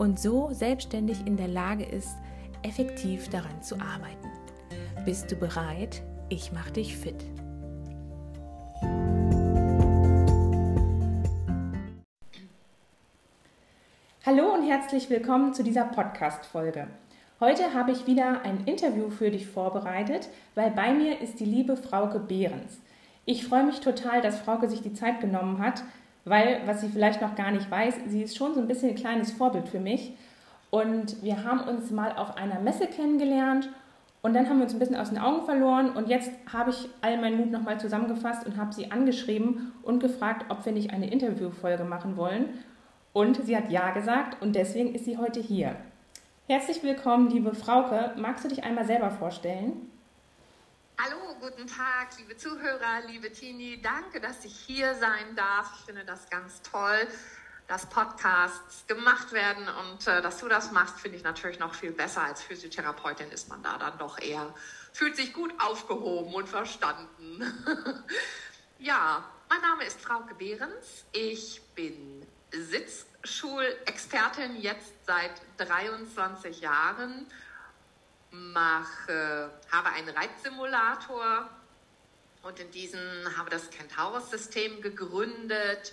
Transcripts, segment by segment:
und so selbstständig in der Lage ist, effektiv daran zu arbeiten. Bist du bereit? Ich mache dich fit. Hallo und herzlich willkommen zu dieser Podcast-Folge. Heute habe ich wieder ein Interview für dich vorbereitet, weil bei mir ist die liebe Frauke Behrens. Ich freue mich total, dass Frauke sich die Zeit genommen hat, weil, was sie vielleicht noch gar nicht weiß, sie ist schon so ein bisschen ein kleines Vorbild für mich. Und wir haben uns mal auf einer Messe kennengelernt und dann haben wir uns ein bisschen aus den Augen verloren und jetzt habe ich all meinen Mut nochmal zusammengefasst und habe sie angeschrieben und gefragt, ob wir nicht eine Interviewfolge machen wollen. Und sie hat ja gesagt und deswegen ist sie heute hier. Herzlich willkommen, liebe Frauke. Magst du dich einmal selber vorstellen? Hallo, guten Tag, liebe Zuhörer, liebe Tini. Danke, dass ich hier sein darf. Ich finde das ganz toll, dass Podcasts gemacht werden und äh, dass du das machst, finde ich natürlich noch viel besser. Als Physiotherapeutin ist man da dann doch eher, fühlt sich gut aufgehoben und verstanden. ja, mein Name ist Frauke Behrens. Ich bin Sitzschulexpertin jetzt seit 23 Jahren mache, habe einen Reitsimulator und in diesem habe das Kentaurus-System gegründet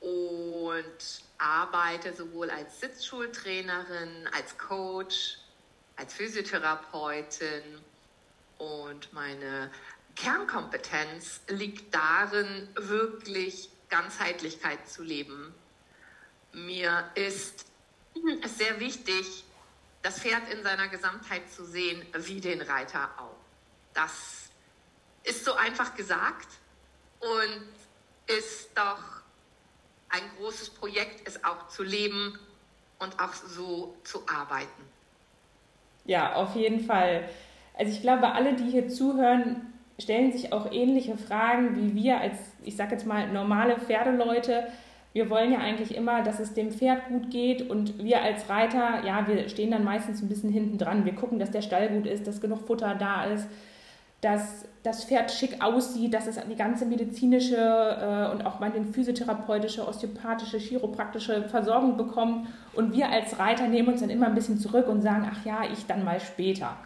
und arbeite sowohl als Sitzschultrainerin, als Coach, als Physiotherapeutin und meine Kernkompetenz liegt darin, wirklich Ganzheitlichkeit zu leben. Mir ist sehr wichtig, das Pferd in seiner Gesamtheit zu sehen, wie den Reiter auch. Das ist so einfach gesagt und ist doch ein großes Projekt, es auch zu leben und auch so zu arbeiten. Ja, auf jeden Fall. Also ich glaube, alle, die hier zuhören, stellen sich auch ähnliche Fragen wie wir als, ich sage jetzt mal, normale Pferdeleute wir wollen ja eigentlich immer, dass es dem Pferd gut geht und wir als Reiter, ja, wir stehen dann meistens ein bisschen hinten dran. Wir gucken, dass der Stall gut ist, dass genug Futter da ist, dass das Pferd schick aussieht, dass es die ganze medizinische äh, und auch meine physiotherapeutische, osteopathische, chiropraktische Versorgung bekommt. Und wir als Reiter nehmen uns dann immer ein bisschen zurück und sagen, ach ja, ich dann mal später.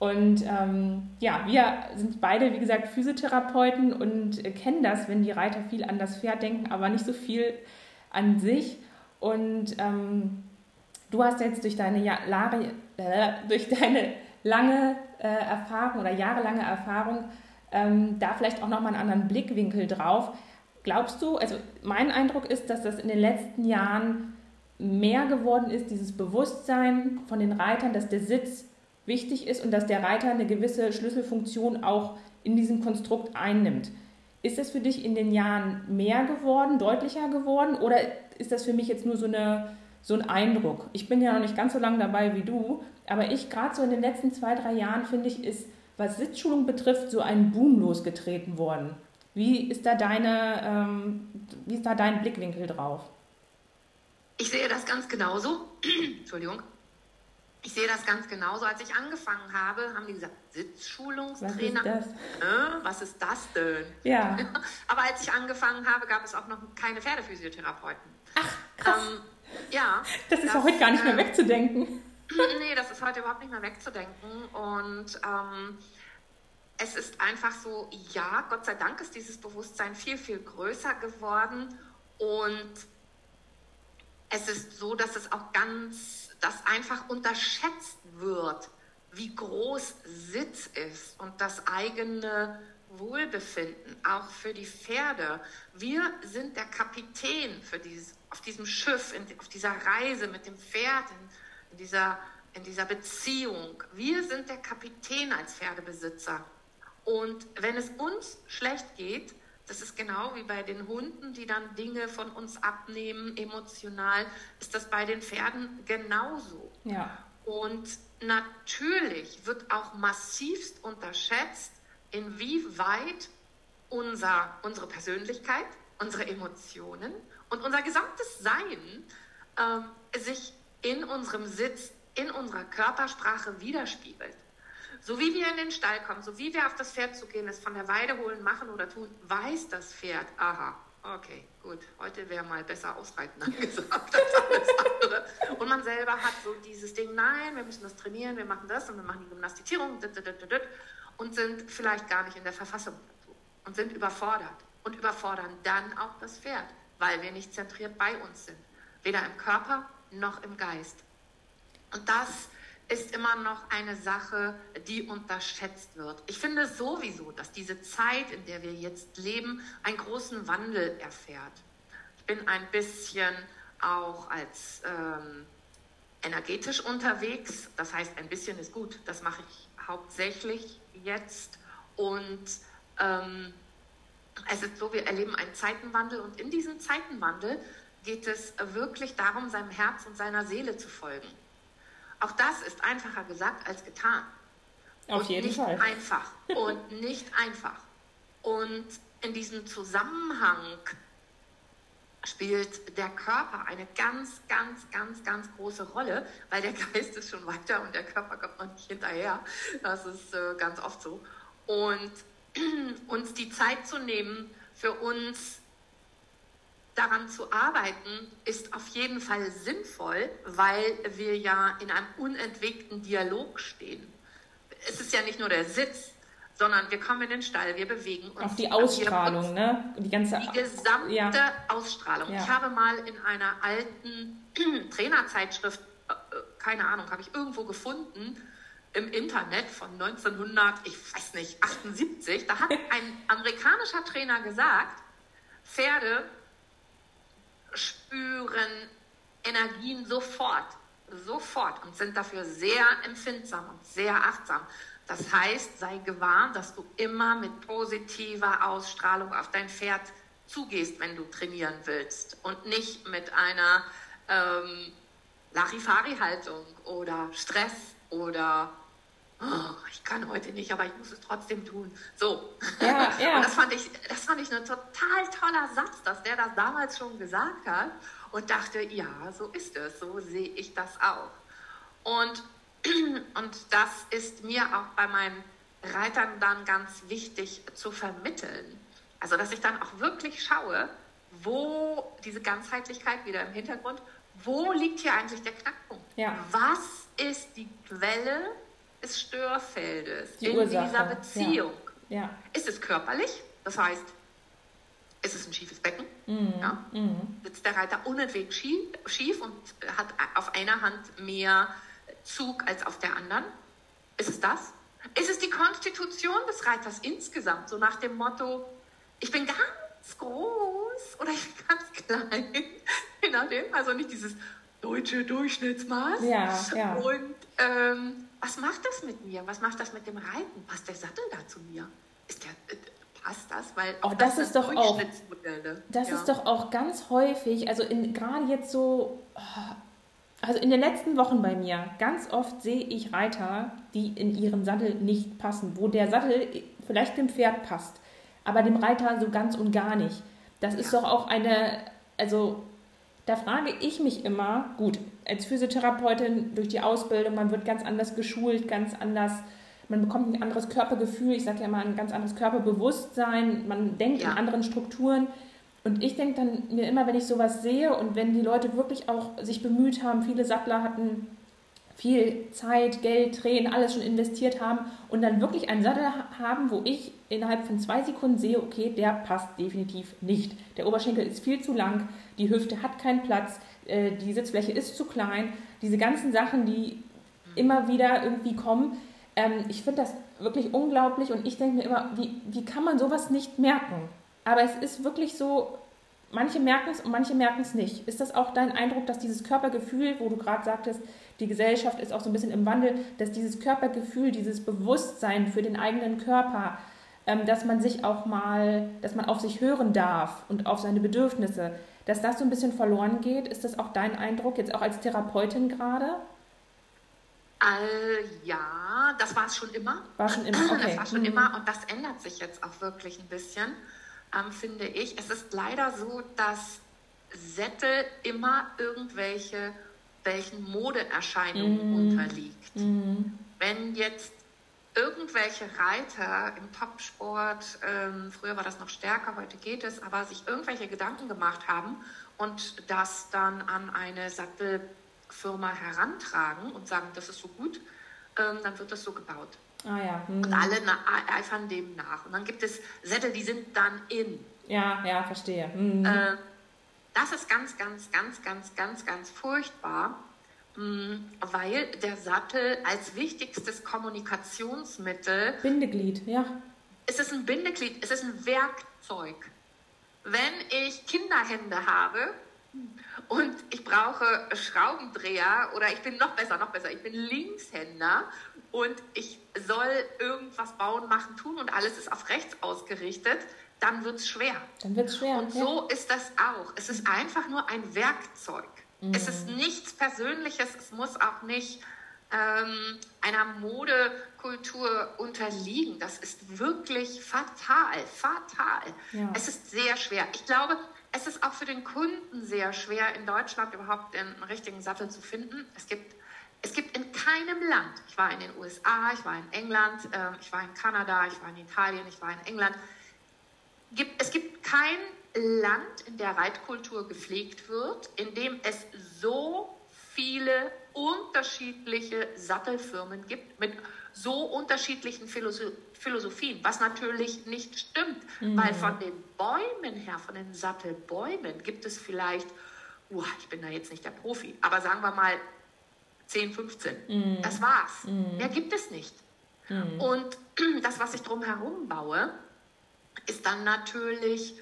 Und ähm, ja, wir sind beide, wie gesagt, Physiotherapeuten und äh, kennen das, wenn die Reiter viel an das Pferd denken, aber nicht so viel an sich. Und ähm, du hast jetzt durch deine, ja äh, durch deine lange äh, Erfahrung oder jahrelange Erfahrung ähm, da vielleicht auch nochmal einen anderen Blickwinkel drauf. Glaubst du, also mein Eindruck ist, dass das in den letzten Jahren mehr geworden ist, dieses Bewusstsein von den Reitern, dass der Sitz wichtig ist und dass der Reiter eine gewisse Schlüsselfunktion auch in diesem Konstrukt einnimmt. Ist das für dich in den Jahren mehr geworden, deutlicher geworden oder ist das für mich jetzt nur so, eine, so ein Eindruck? Ich bin ja noch nicht ganz so lange dabei wie du, aber ich gerade so in den letzten zwei, drei Jahren finde ich, ist, was Sitzschulung betrifft, so ein Boom losgetreten worden. Wie ist da, deine, ähm, wie ist da dein Blickwinkel drauf? Ich sehe das ganz genauso. Entschuldigung. Ich sehe das ganz genauso. Als ich angefangen habe, haben die gesagt, Sitzschulungstrainer. Was ist das, äh, was ist das denn? Ja. Aber als ich angefangen habe, gab es auch noch keine Pferdephysiotherapeuten. Ach, krass. Ähm, ja. Das ist das, heute gar nicht mehr äh, wegzudenken. nee, das ist heute überhaupt nicht mehr wegzudenken. Und ähm, es ist einfach so, ja, Gott sei Dank ist dieses Bewusstsein viel, viel größer geworden. Und es ist so, dass es auch ganz dass einfach unterschätzt wird, wie groß Sitz ist und das eigene Wohlbefinden, auch für die Pferde. Wir sind der Kapitän für dieses, auf diesem Schiff, in, auf dieser Reise mit dem Pferd, in, in, dieser, in dieser Beziehung. Wir sind der Kapitän als Pferdebesitzer. Und wenn es uns schlecht geht, Das ist genau wie bei den Hunden, die dann Dinge von uns abnehmen, emotional, ist das bei den Pferden genauso. Ja. Und natürlich wird auch massivst unterschätzt, inwieweit unser, unsere Persönlichkeit, unsere Emotionen und unser gesamtes Sein ähm, sich in unserem Sitz, in unserer Körpersprache widerspiegelt. So wie wir in den Stall kommen, so wie wir auf das Pferd zugehen, es von der Weide holen, machen oder tun, weiß das Pferd, aha, okay, gut, heute wäre mal besser ausreiten angesagt als alles andere. Und man selber hat so dieses Ding, nein, wir müssen das trainieren, wir machen das und wir machen die Gymnastizierung und sind vielleicht gar nicht in der Verfassung dazu und sind überfordert und überfordern dann auch das Pferd, weil wir nicht zentriert bei uns sind, weder im Körper noch im Geist. Und das ist immer noch eine Sache, die unterschätzt wird. Ich finde sowieso, dass diese Zeit, in der wir jetzt leben, einen großen Wandel erfährt. Ich bin ein bisschen auch als ähm, energetisch unterwegs. Das heißt, ein bisschen ist gut. Das mache ich hauptsächlich jetzt. Und ähm, es ist so, wir erleben einen Zeitenwandel und in diesem Zeitenwandel geht es wirklich darum, seinem Herz und seiner Seele zu folgen. Auch das ist einfacher gesagt als getan. Auf und jeden nicht Fall. einfach und nicht einfach. Und in diesem Zusammenhang spielt der Körper eine ganz, ganz, ganz, ganz große Rolle, weil der Geist ist schon weiter und der Körper kommt noch nicht hinterher. Das ist äh, ganz oft so. Und uns die Zeit zu nehmen, für uns daran zu arbeiten, ist auf jeden Fall sinnvoll, weil wir ja in einem unentwegten Dialog stehen. Es ist ja nicht nur der Sitz, sondern wir kommen in den Stall, wir bewegen uns. Auf die Ausstrahlung, ne? Die ganze Die gesamte ja. Ausstrahlung. Ja. Ich habe mal in einer alten Trainerzeitschrift, äh, keine Ahnung, habe ich irgendwo gefunden, im Internet von 1900, ich weiß nicht, 78, da hat ein amerikanischer Trainer gesagt, Pferde spüren Energien sofort, sofort und sind dafür sehr empfindsam und sehr achtsam. Das heißt, sei gewarnt, dass du immer mit positiver Ausstrahlung auf dein Pferd zugehst, wenn du trainieren willst und nicht mit einer ähm, Larifari-Haltung oder Stress oder oh, ich kann heute nicht, aber ich muss es trotzdem tun. So. Ja, ja. Und das fand ich, das fand ich ein total toller Satz, dass der das damals schon gesagt hat und dachte, ja, so ist es, so sehe ich das auch. Und, und das ist mir auch bei meinen Reitern dann ganz wichtig zu vermitteln. Also, dass ich dann auch wirklich schaue, wo diese Ganzheitlichkeit wieder im Hintergrund, wo liegt hier eigentlich der Knackpunkt? Ja. Was ist die Quelle des Störfeldes Die in Ursache. dieser Beziehung. Ja. Ja. Ist es körperlich? Das heißt, ist es ein schiefes Becken? Mhm. Ja? Mhm. Sitzt der Reiter unentwegt schief, schief und hat auf einer Hand mehr Zug als auf der anderen? Ist es das? Ist es die Konstitution des Reiters insgesamt? So nach dem Motto, ich bin ganz groß oder ich bin ganz klein. Je nachdem. Also nicht dieses deutsche Durchschnittsmaß. Ja, ja. Und ähm, was macht das mit mir? Was macht das mit dem Reiten? Passt der Sattel da zu mir? Ist der, äh, passt das? Weil auch das, das ist doch auch das ja. ist doch auch ganz häufig, also gerade jetzt so, also in den letzten Wochen bei mir, ganz oft sehe ich Reiter, die in ihren Sattel nicht passen, wo der Sattel vielleicht dem Pferd passt, aber dem Reiter so ganz und gar nicht. Das ist ja. doch auch eine, also da frage ich mich immer, gut, als Physiotherapeutin durch die Ausbildung, man wird ganz anders geschult, ganz anders, man bekommt ein anderes Körpergefühl, ich sage ja immer ein ganz anderes Körperbewusstsein, man denkt ja. in anderen Strukturen. Und ich denke dann mir immer, wenn ich sowas sehe und wenn die Leute wirklich auch sich bemüht haben, viele Sattler hatten viel Zeit, Geld, Tränen, alles schon investiert haben und dann wirklich einen Sattel haben, wo ich innerhalb von zwei Sekunden sehe, okay, der passt definitiv nicht. Der Oberschenkel ist viel zu lang, die Hüfte hat keinen Platz, äh, die Sitzfläche ist zu klein. Diese ganzen Sachen, die immer wieder irgendwie kommen. Ähm, ich finde das wirklich unglaublich und ich denke mir immer, wie, wie kann man sowas nicht merken? Aber es ist wirklich so, manche merken es und manche merken es nicht. Ist das auch dein Eindruck, dass dieses Körpergefühl, wo du gerade sagtest, die Gesellschaft ist auch so ein bisschen im Wandel, dass dieses Körpergefühl, dieses Bewusstsein für den eigenen Körper ähm, dass man sich auch mal, dass man auf sich hören darf und auf seine Bedürfnisse, dass das so ein bisschen verloren geht. Ist das auch dein Eindruck, jetzt auch als Therapeutin gerade? Äh, ja, das war es schon immer. War schon immer, okay. Das war schon mhm. immer und das ändert sich jetzt auch wirklich ein bisschen, ähm, finde ich. Es ist leider so, dass Sättel immer irgendwelche welchen Modeerscheinungen mhm. unterliegt. Mhm. Wenn jetzt irgendwelche Reiter im Topsport, ähm, früher war das noch stärker, heute geht es, aber sich irgendwelche Gedanken gemacht haben und das dann an eine Sattelfirma herantragen und sagen, das ist so gut, ähm, dann wird das so gebaut. Ah, ja. hm. Und alle eifern dem nach. Und dann gibt es Sättel, die sind dann in. Ja, ja, verstehe. Mhm. Äh, das ist ganz, ganz, ganz, ganz, ganz, ganz furchtbar. Mm, weil der Sattel als wichtigstes Kommunikationsmittel. Bindeglied, ja. Es ist ein Bindeglied, es ist ein Werkzeug. Wenn ich Kinderhände habe und ich brauche Schraubendreher oder ich bin noch besser, noch besser, ich bin Linkshänder und ich soll irgendwas bauen, machen, tun und alles ist auf rechts ausgerichtet, dann wird es schwer. Dann wird es schwer. Und ja. so ist das auch. Es ist einfach nur ein Werkzeug. Mhm. Es ist nichts Persönliches, es muss auch nicht ähm, einer Modekultur unterliegen. Das ist wirklich fatal, fatal. Ja. Es ist sehr schwer. Ich glaube, es ist auch für den Kunden sehr schwer, in Deutschland überhaupt einen richtigen Sattel zu finden. Es gibt, es gibt in keinem Land, ich war in den USA, ich war in England, äh, ich war in Kanada, ich war in Italien, ich war in England, gibt, es gibt kein Land, in der Reitkultur gepflegt wird, in dem es so viele unterschiedliche Sattelfirmen gibt mit so unterschiedlichen Philosophien, was natürlich nicht stimmt, mhm. weil von den Bäumen her, von den Sattelbäumen gibt es vielleicht, uh, ich bin da jetzt nicht der Profi, aber sagen wir mal 10, 15. Mhm. Das war's. Mhm. Mehr gibt es nicht. Mhm. Und das, was ich drumherum baue, ist dann natürlich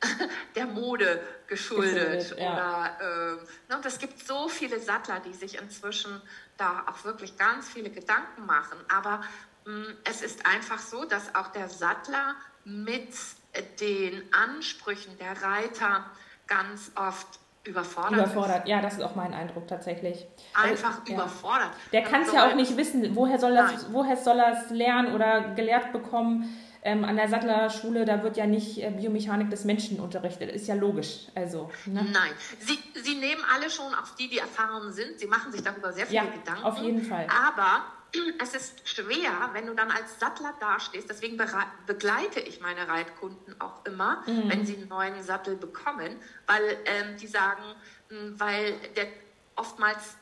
der Mode geschuldet. geschuldet ja. Oder äh, ne, es gibt so viele Sattler, die sich inzwischen da auch wirklich ganz viele Gedanken machen. Aber mh, mm, es ist einfach so, dass auch der Sattler mit den Ansprüchen der Reiter ganz oft überfordert. Überfordert, ja, das ist auch mein Eindruck tatsächlich. Einfach also, überfordert. Der kann es ja auch nicht wissen, woher soll, das, woher soll er es lernen oder gelehrt bekommen ähm, an der Sattlerschule, da wird ja nicht äh, Biomechanik des Menschen unterrichtet. Ist ja logisch. Also, ne? Nein, sie, sie nehmen alle schon, auch die, die erfahren sind, sie machen sich darüber sehr viele ja, Gedanken. auf jeden Fall. Aber es ist schwer, wenn du dann als Sattler dastehst. Deswegen begleite ich meine Reitkunden auch immer, mhm. wenn sie einen neuen Sattel bekommen, weil ähm, die sagen, weil der oftmals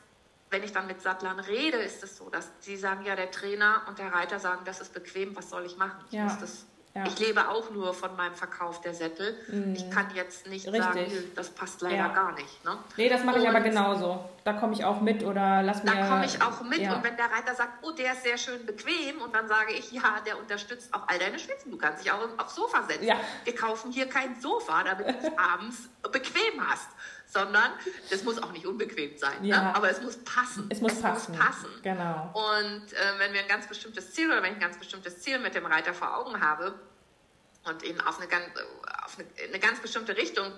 wenn ich dann mit Sattlern rede, ist es so, dass sie sagen, ja, der Trainer und der Reiter sagen, das ist bequem, was soll ich machen? Ich, ja. das, ja. ich lebe auch nur von meinem Verkauf der Sättel. Mhm. Ich kann jetzt nicht Richtig. sagen, das passt leider ja. gar nicht. Ne? Nee, das mache ich aber genauso. Da komme ich auch mit oder lass mir... Da komme ich auch mit und wenn der Reiter sagt, oh, der ist sehr schön bequem und dann sage ich, ja, der unterstützt auch all deine Schwitzen. Du kannst dich auch aufs Sofa setzen. Wir kaufen hier kein Sofa, damit du es abends bequem hast sondern das muss auch nicht unbequem sein, ne? ja. ne? aber es muss passen. Es muss es passen. Muss passen. Genau. Und äh, wenn wir ein ganz bestimmtes Ziel oder wenn ich ein ganz bestimmtes Ziel mit dem Reiter vor Augen habe und ihn auf eine ganz, auf eine, eine ganz bestimmte Richtung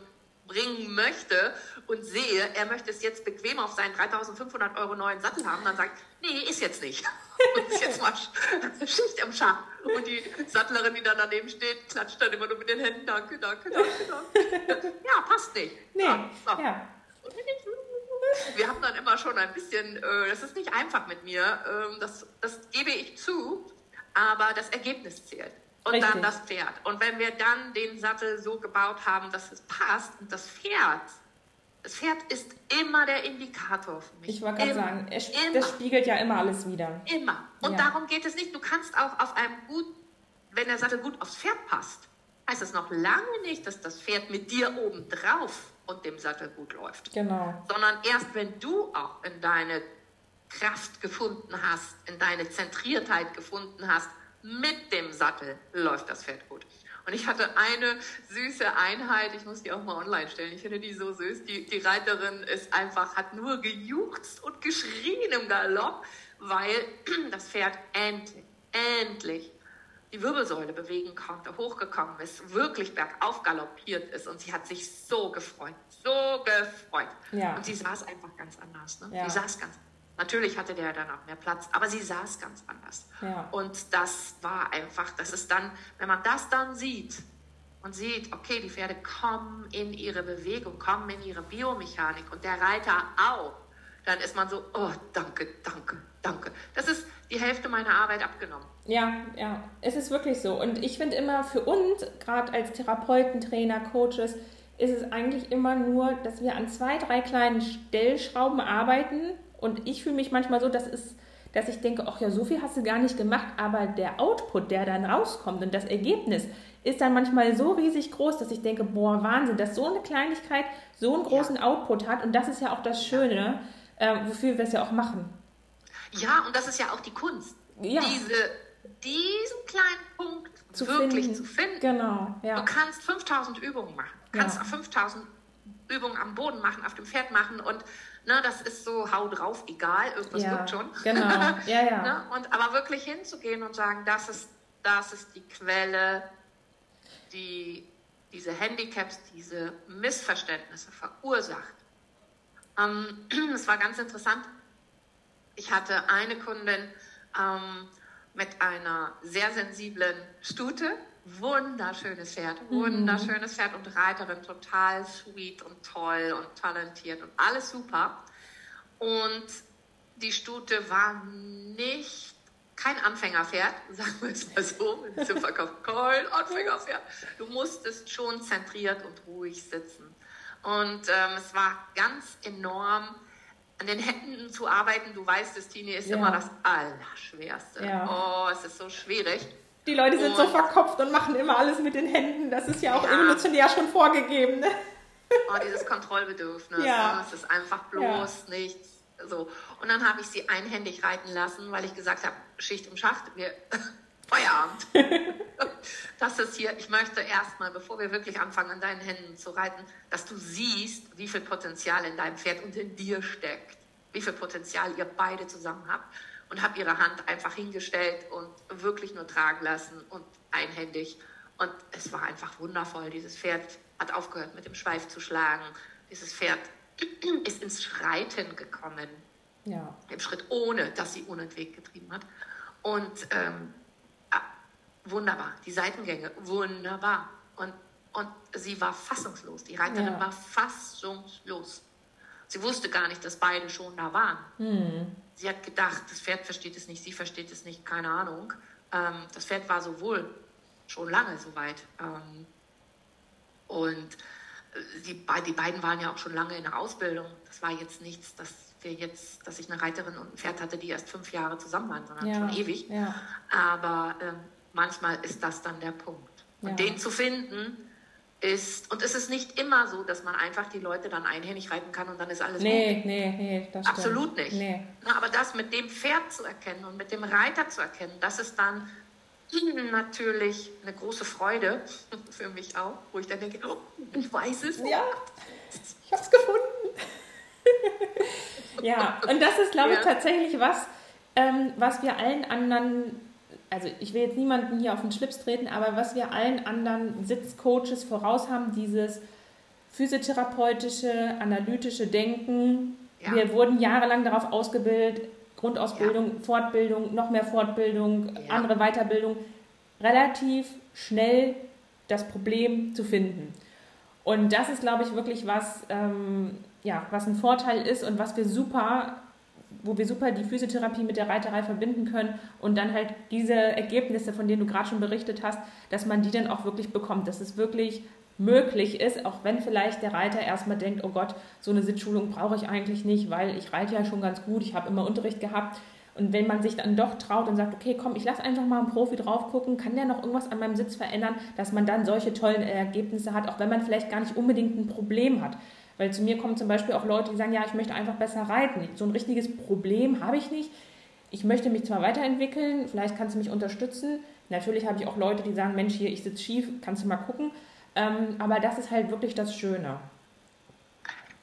bringen möchte und sehe, er möchte es jetzt bequem auf seinen 3500 Euro neuen Sattel haben, dann sagt, nee, ist jetzt nicht. Und ist jetzt mal Schicht im Schach. Und die Sattlerin, die dann daneben steht, klatscht dann immer nur mit den Händen, danke, danke, danke, danke. Ja, passt nicht. Nee, ja. So. ja. Wir haben dann immer schon ein bisschen, äh, das ist nicht einfach mit mir, äh, das, das gebe ich zu, aber das Ergebnis zählt und Richtig. dann das Pferd. Und wenn wir dann den Sattel so gebaut haben, dass es passt und das Pferd, das Pferd ist immer der Indikator für mich. Ich wollte gerade sagen, es, das spiegelt ja immer alles wieder. Immer. Und ja. darum geht es nicht. Du kannst auch auf einem gut, wenn der Sattel gut aufs Pferd passt, heißt es noch lange nicht, dass das Pferd mit dir oben drauf und dem Sattel gut läuft. Genau. Sondern erst wenn du auch in deine Kraft gefunden hast, in deine Zentriertheit gefunden hast, mit dem Sattel läuft das Pferd gut. Und ich hatte eine süße Einheit, ich muss die auch mal online stellen, ich finde die so süß. Die, die Reiterin ist einfach, hat nur gejuchzt und geschrien im Galopp, weil das Pferd endlich, endlich die Wirbelsäule bewegen konnte, hochgekommen ist, wirklich bergauf galoppiert ist und sie hat sich so gefreut, so gefreut. Ja. Und sie saß einfach ganz anders. Ne? Ja. Sie saß ganz Natürlich hatte der dann auch mehr Platz, aber sie saß ganz anders. Ja. Und das war einfach, das ist dann, wenn man das dann sieht und sieht, okay, die Pferde kommen in ihre Bewegung, kommen in ihre Biomechanik und der Reiter auch, dann ist man so, oh, danke, danke, danke. Das ist die Hälfte meiner Arbeit abgenommen. Ja, ja, es ist wirklich so. Und ich finde immer für uns, gerade als Therapeuten, Trainer, Coaches, ist es eigentlich immer nur, dass wir an zwei, drei kleinen Stellschrauben arbeiten. Und ich fühle mich manchmal so, dass, es, dass ich denke, ach ja, so viel hast du gar nicht gemacht, aber der Output, der dann rauskommt und das Ergebnis ist dann manchmal so riesig groß, dass ich denke, boah, Wahnsinn, dass so eine Kleinigkeit so einen großen ja. Output hat. Und das ist ja auch das Schöne, äh, wofür wir es ja auch machen. Ja, und das ist ja auch die Kunst. Ja. Diese, diesen kleinen Punkt zu wirklich finden. zu finden. Genau, ja. Du kannst 5000 Übungen machen. Du kannst ja. 5000 Übungen am Boden machen, auf dem Pferd machen und ne, das ist so, hau drauf, egal, irgendwas ja, wird schon. Genau, ja, ja. ne? und, aber wirklich hinzugehen und sagen, das ist, das ist die Quelle, die diese Handicaps, diese Missverständnisse verursacht. Ähm, es war ganz interessant, ich hatte eine Kundin ähm, mit einer sehr sensiblen Stute, wunderschönes Pferd, mhm. wunderschönes Pferd und Reiterin, total sweet und toll und talentiert und alles super. Und die Stute war nicht kein Anfängerpferd, sagen wir es mal so, im Verkauf kein Anfängerpferd. Du musstest schon zentriert und ruhig sitzen. Und ähm, es war ganz enorm an den Händen zu arbeiten, du weißt es, Tini, ist ja. immer das Allerschwerste. Ja. Oh, es ist so schwierig. Die Leute sind und, so verkopft und machen immer alles mit den Händen. Das ist ja auch ja. evolutionär schon vorgegeben. Ne? Oh, dieses Kontrollbedürfnis. Ja. Ne? Es ist einfach bloß ja. nichts. So. Und dann habe ich sie einhändig reiten lassen, weil ich gesagt habe, Schicht im Schacht, wir Feierabend. das ist hier, ich möchte erstmal, bevor wir wirklich anfangen, an deinen Händen zu reiten, dass du siehst, wie viel Potenzial in deinem Pferd und in dir steckt. Wie viel Potenzial ihr beide zusammen habt. Und habe ihre Hand einfach hingestellt und wirklich nur tragen lassen und einhändig. Und es war einfach wundervoll. Dieses Pferd hat aufgehört, mit dem Schweif zu schlagen. Dieses Pferd ist ins Schreiten gekommen. Ja. Im Schritt, ohne dass sie unentwegt getrieben hat. Und ähm, wunderbar. Die Seitengänge, wunderbar. Und, und sie war fassungslos. Die Reiterin ja. war fassungslos. Sie wusste gar nicht, dass beide schon da waren. Mhm. Sie hat gedacht, das Pferd versteht es nicht, sie versteht es nicht, keine Ahnung. Ähm, das Pferd war sowohl schon lange so weit. Ähm, und äh, die, die beiden waren ja auch schon lange in der Ausbildung. Das war jetzt nichts, dass wir jetzt, dass ich eine Reiterin und ein Pferd hatte, die erst fünf Jahre zusammen waren, sondern ja. schon ewig. Ja. Aber ähm, manchmal ist das dann der Punkt. Und ja. den zu finden ist, und es ist nicht immer so, dass man einfach die Leute dann einhändig reiten kann und dann ist alles nee, gut. Nee, nee, das Absolut stimmt. nicht. Nee. Na, aber das mit dem Pferd zu erkennen und mit dem Reiter zu erkennen, das ist dann natürlich eine große Freude für mich auch, wo ich dann denke, oh, ich weiß es. Ja, ich habe es gefunden. ja, und das ist, glaube ich, ja. tatsächlich was, ähm, was wir allen anderen also ich will jetzt niemanden hier auf den Schlips treten, aber was wir allen anderen Sitzcoaches voraus haben, dieses physiotherapeutische, analytische Denken. Ja. Wir wurden jahrelang darauf ausgebildet, Grundausbildung, ja. Fortbildung, noch mehr Fortbildung, ja. andere Weiterbildung, relativ schnell das Problem zu finden. Und das ist, glaube ich, wirklich was, ähm, ja, was ein Vorteil ist und was wir super wo wir super die Physiotherapie mit der Reiterei verbinden können und dann halt diese Ergebnisse, von denen du gerade schon berichtet hast, dass man die dann auch wirklich bekommt, dass es wirklich möglich ist, auch wenn vielleicht der Reiter erstmal denkt, oh Gott, so eine Sitzschulung brauche ich eigentlich nicht, weil ich reite ja schon ganz gut, ich habe immer Unterricht gehabt. Und wenn man sich dann doch traut und sagt, okay, komm, ich lasse einfach mal einen Profi drauf gucken, kann der noch irgendwas an meinem Sitz verändern, dass man dann solche tollen Ergebnisse hat, auch wenn man vielleicht gar nicht unbedingt ein Problem hat. Weil zu mir kommen zum Beispiel auch Leute, die sagen, ja, ich möchte einfach besser reiten. So ein richtiges Problem habe ich nicht. Ich möchte mich zwar weiterentwickeln, vielleicht kannst du mich unterstützen. Natürlich habe ich auch Leute, die sagen, Mensch, hier, ich sitze schief, kannst du mal gucken. Ähm, aber das ist halt wirklich das Schöne.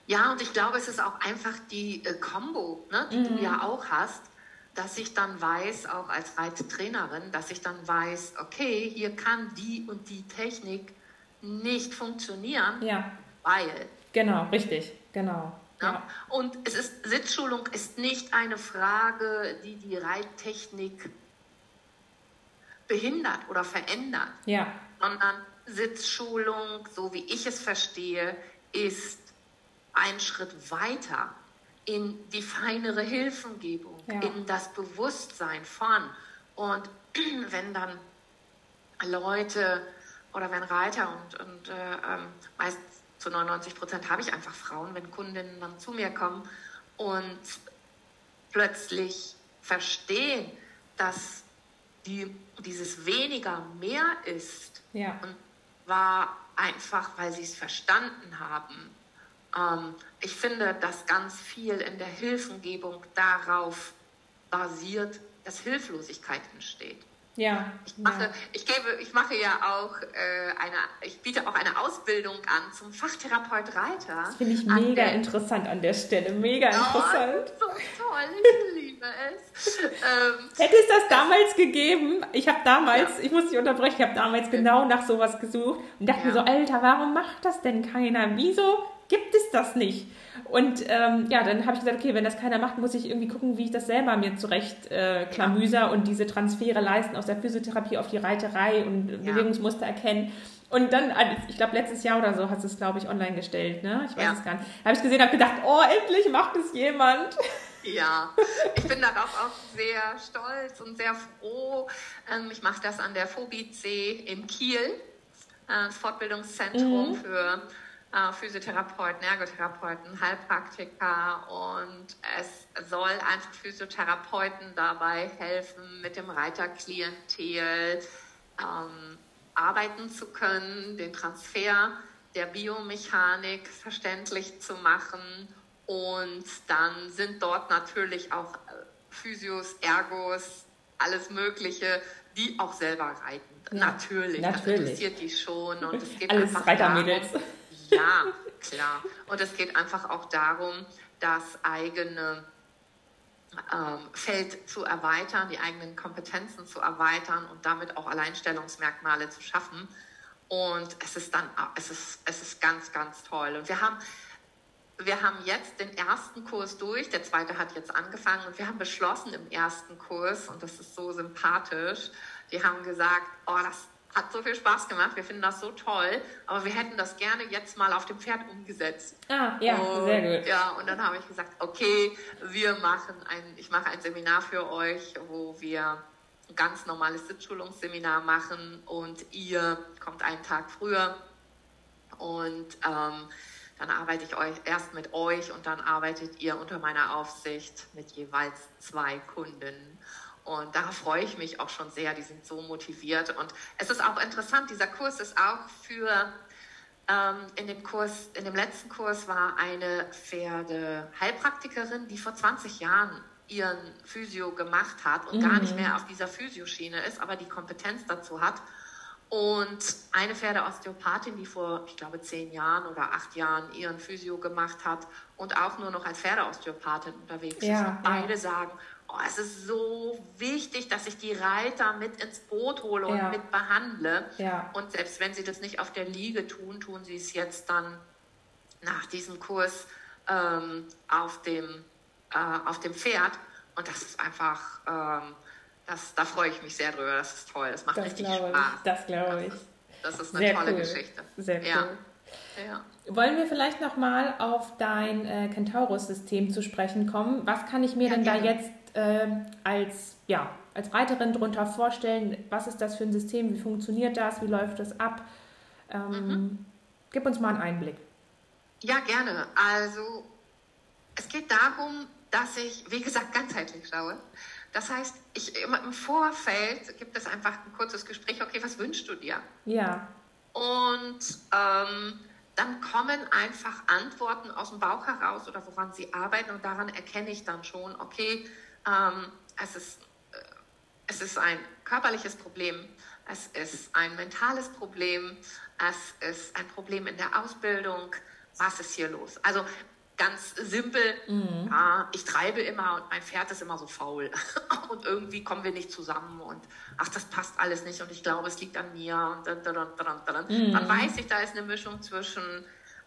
Ja, und ich glaube, es ist auch einfach die äh, Combo, ne, die mhm. du ja auch hast. dass ich dann weiß, auch als Reittrainerin, dass ich dann weiß, okay, hier kann die und die Technik nicht funktionieren, ja. weil. Genau, richtig, genau. Ja. Und es ist, Sitzschulung ist nicht eine Frage, die die Reittechnik behindert oder verändert, ja. sondern Sitzschulung, so wie ich es verstehe, ist ein Schritt weiter in die feinere Hilfengebung, ja. in das Bewusstsein von. Und wenn dann Leute oder wenn Reiter und, und äh, ähm, meist zu 99 Prozent habe ich einfach Frauen, wenn Kundinnen dann zu mir kommen und plötzlich verstehen, dass die, dieses weniger mehr ist ja. und war einfach, weil sie es verstanden haben. Ähm, ich finde, dass ganz viel in der Hilfengebung darauf basiert, dass Hilflosigkeit entsteht. Ja. Ich mache, ja. ich gebe, ich mache ja auch äh, eine, ich biete auch eine Ausbildung an zum Fachtherapeut Reiter. Das finde ich mega der, interessant an der Stelle, mega oh, interessant. So toll, ich liebe es. Ähm, Hätte es das damals gegeben, ich habe damals, ja. ich muss dich unterbrechen, ich habe damals genau nach sowas gesucht und dachte ja. mir so, Alter, warum macht das denn keiner? Wieso gibt es das nicht? Und ähm, ja, dann habe ich gesagt, okay, wenn das keiner macht, muss ich irgendwie gucken, wie ich das selber mir zurecht äh, klamüser und diese Transfere leisten aus der Physiotherapie auf die Reiterei und ja. Bewegungsmuster erkennen. Und dann, ich glaube, letztes Jahr oder so hast du es, glaube ich, online gestellt, ne? Ich weiß ja. es gar nicht. Da habe ich gesehen, habe gedacht, oh, endlich macht es jemand. Ja, ich bin darauf auch sehr stolz und sehr froh. Ähm, ich mache das an der FOBIC in Kiel, äh, das Fortbildungszentrum mhm. für äh, Physiotherapeuten, Ergotherapeuten, Heilpraktiker und es soll einfach Physiotherapeuten dabei helfen, mit dem Reiterklientel ähm, arbeiten zu können, den Transfer der Biomechanik verständlich zu machen und dann sind dort natürlich auch äh, Physios, Ergos, alles Mögliche, die auch selber reiten. Ja, natürlich, natürlich, das interessiert die schon und es geht alles einfach Reitermädels. darum, ja, klar. Und es geht einfach auch darum, das eigene ähm, Feld zu erweitern, die eigenen Kompetenzen zu erweitern und damit auch Alleinstellungsmerkmale zu schaffen. Und es ist dann, es ist, es ist ganz, ganz toll. Und wir haben, wir haben jetzt den ersten Kurs durch, der zweite hat jetzt angefangen und wir haben beschlossen im ersten Kurs, und das ist so sympathisch, die haben gesagt, oh, das hat so viel Spaß gemacht, wir finden das so toll, aber wir hätten das gerne jetzt mal auf dem Pferd umgesetzt. Ah, ja, und, sehr gut. Ja, und dann habe ich gesagt, okay, wir machen ein, ich mache ein Seminar für euch, wo wir ein ganz normales Sitzschulungsseminar machen und ihr kommt einen Tag früher und ähm, dann arbeite ich euch erst mit euch und dann arbeitet ihr unter meiner Aufsicht mit jeweils zwei Kunden. Und darauf freue ich mich auch schon sehr. Die sind so motiviert. Und es ist auch interessant, dieser Kurs ist auch für, ähm, in dem Kurs, in dem letzten Kurs war eine Pferdeheilpraktikerin, die vor 20 Jahren ihren Physio gemacht hat und mhm. gar nicht mhm. mehr auf dieser Physioschiene ist, aber die Kompetenz dazu hat. Und eine Pferdeosteopathin, die vor, ich glaube, zehn Jahren oder acht Jahren ihren Physio gemacht hat und auch nur noch als Pferdeosteopathin unterwegs ja, ist. Und beide ja. sagen, oh, es ist so wichtig, dass ich die Reiter mit ins Boot hole und ja. mit behandle. Ja. Und selbst wenn sie das nicht auf der Liege tun, tun sie es jetzt dann nach diesem Kurs ähm, auf, dem, äh, auf dem Pferd. Und das ist einfach, ähm, das, da freue ich mich sehr drüber. Das ist toll. Das macht das richtig Spaß. Ich. Das glaube ich. Das ist eine sehr tolle cool. Geschichte. Sehr cool. Ja. Ja. Wollen wir vielleicht nochmal auf dein äh, Kentaurus-System zu sprechen kommen? Was kann ich mir ja, denn gerne. da jetzt äh, als, ja, als Reiterin darunter vorstellen? Was ist das für ein System? Wie funktioniert das? Wie läuft das ab? Ähm, mhm. Gib uns mal einen Einblick. Ja, gerne. Also es geht darum, dass ich, wie gesagt, ganzheitlich schaue. Das heißt, ich, im Vorfeld gibt es einfach ein kurzes Gespräch, okay, was wünschst du dir? Ja. Und ähm, dann kommen einfach Antworten aus dem Bauch heraus oder woran sie arbeiten und daran erkenne ich dann schon, okay, ähm, es, ist, äh, es ist ein körperliches Problem, es ist ein mentales Problem, es ist ein Problem in der Ausbildung. Was ist hier los? Also ganz simpel. Mhm. Ja, ich treibe immer und mein Pferd ist immer so faul. und irgendwie kommen wir nicht zusammen und ach, das passt alles nicht und ich glaube, es liegt an mir. Und dann, dann, dann, mhm. dann weiß ich, da ist eine Mischung zwischen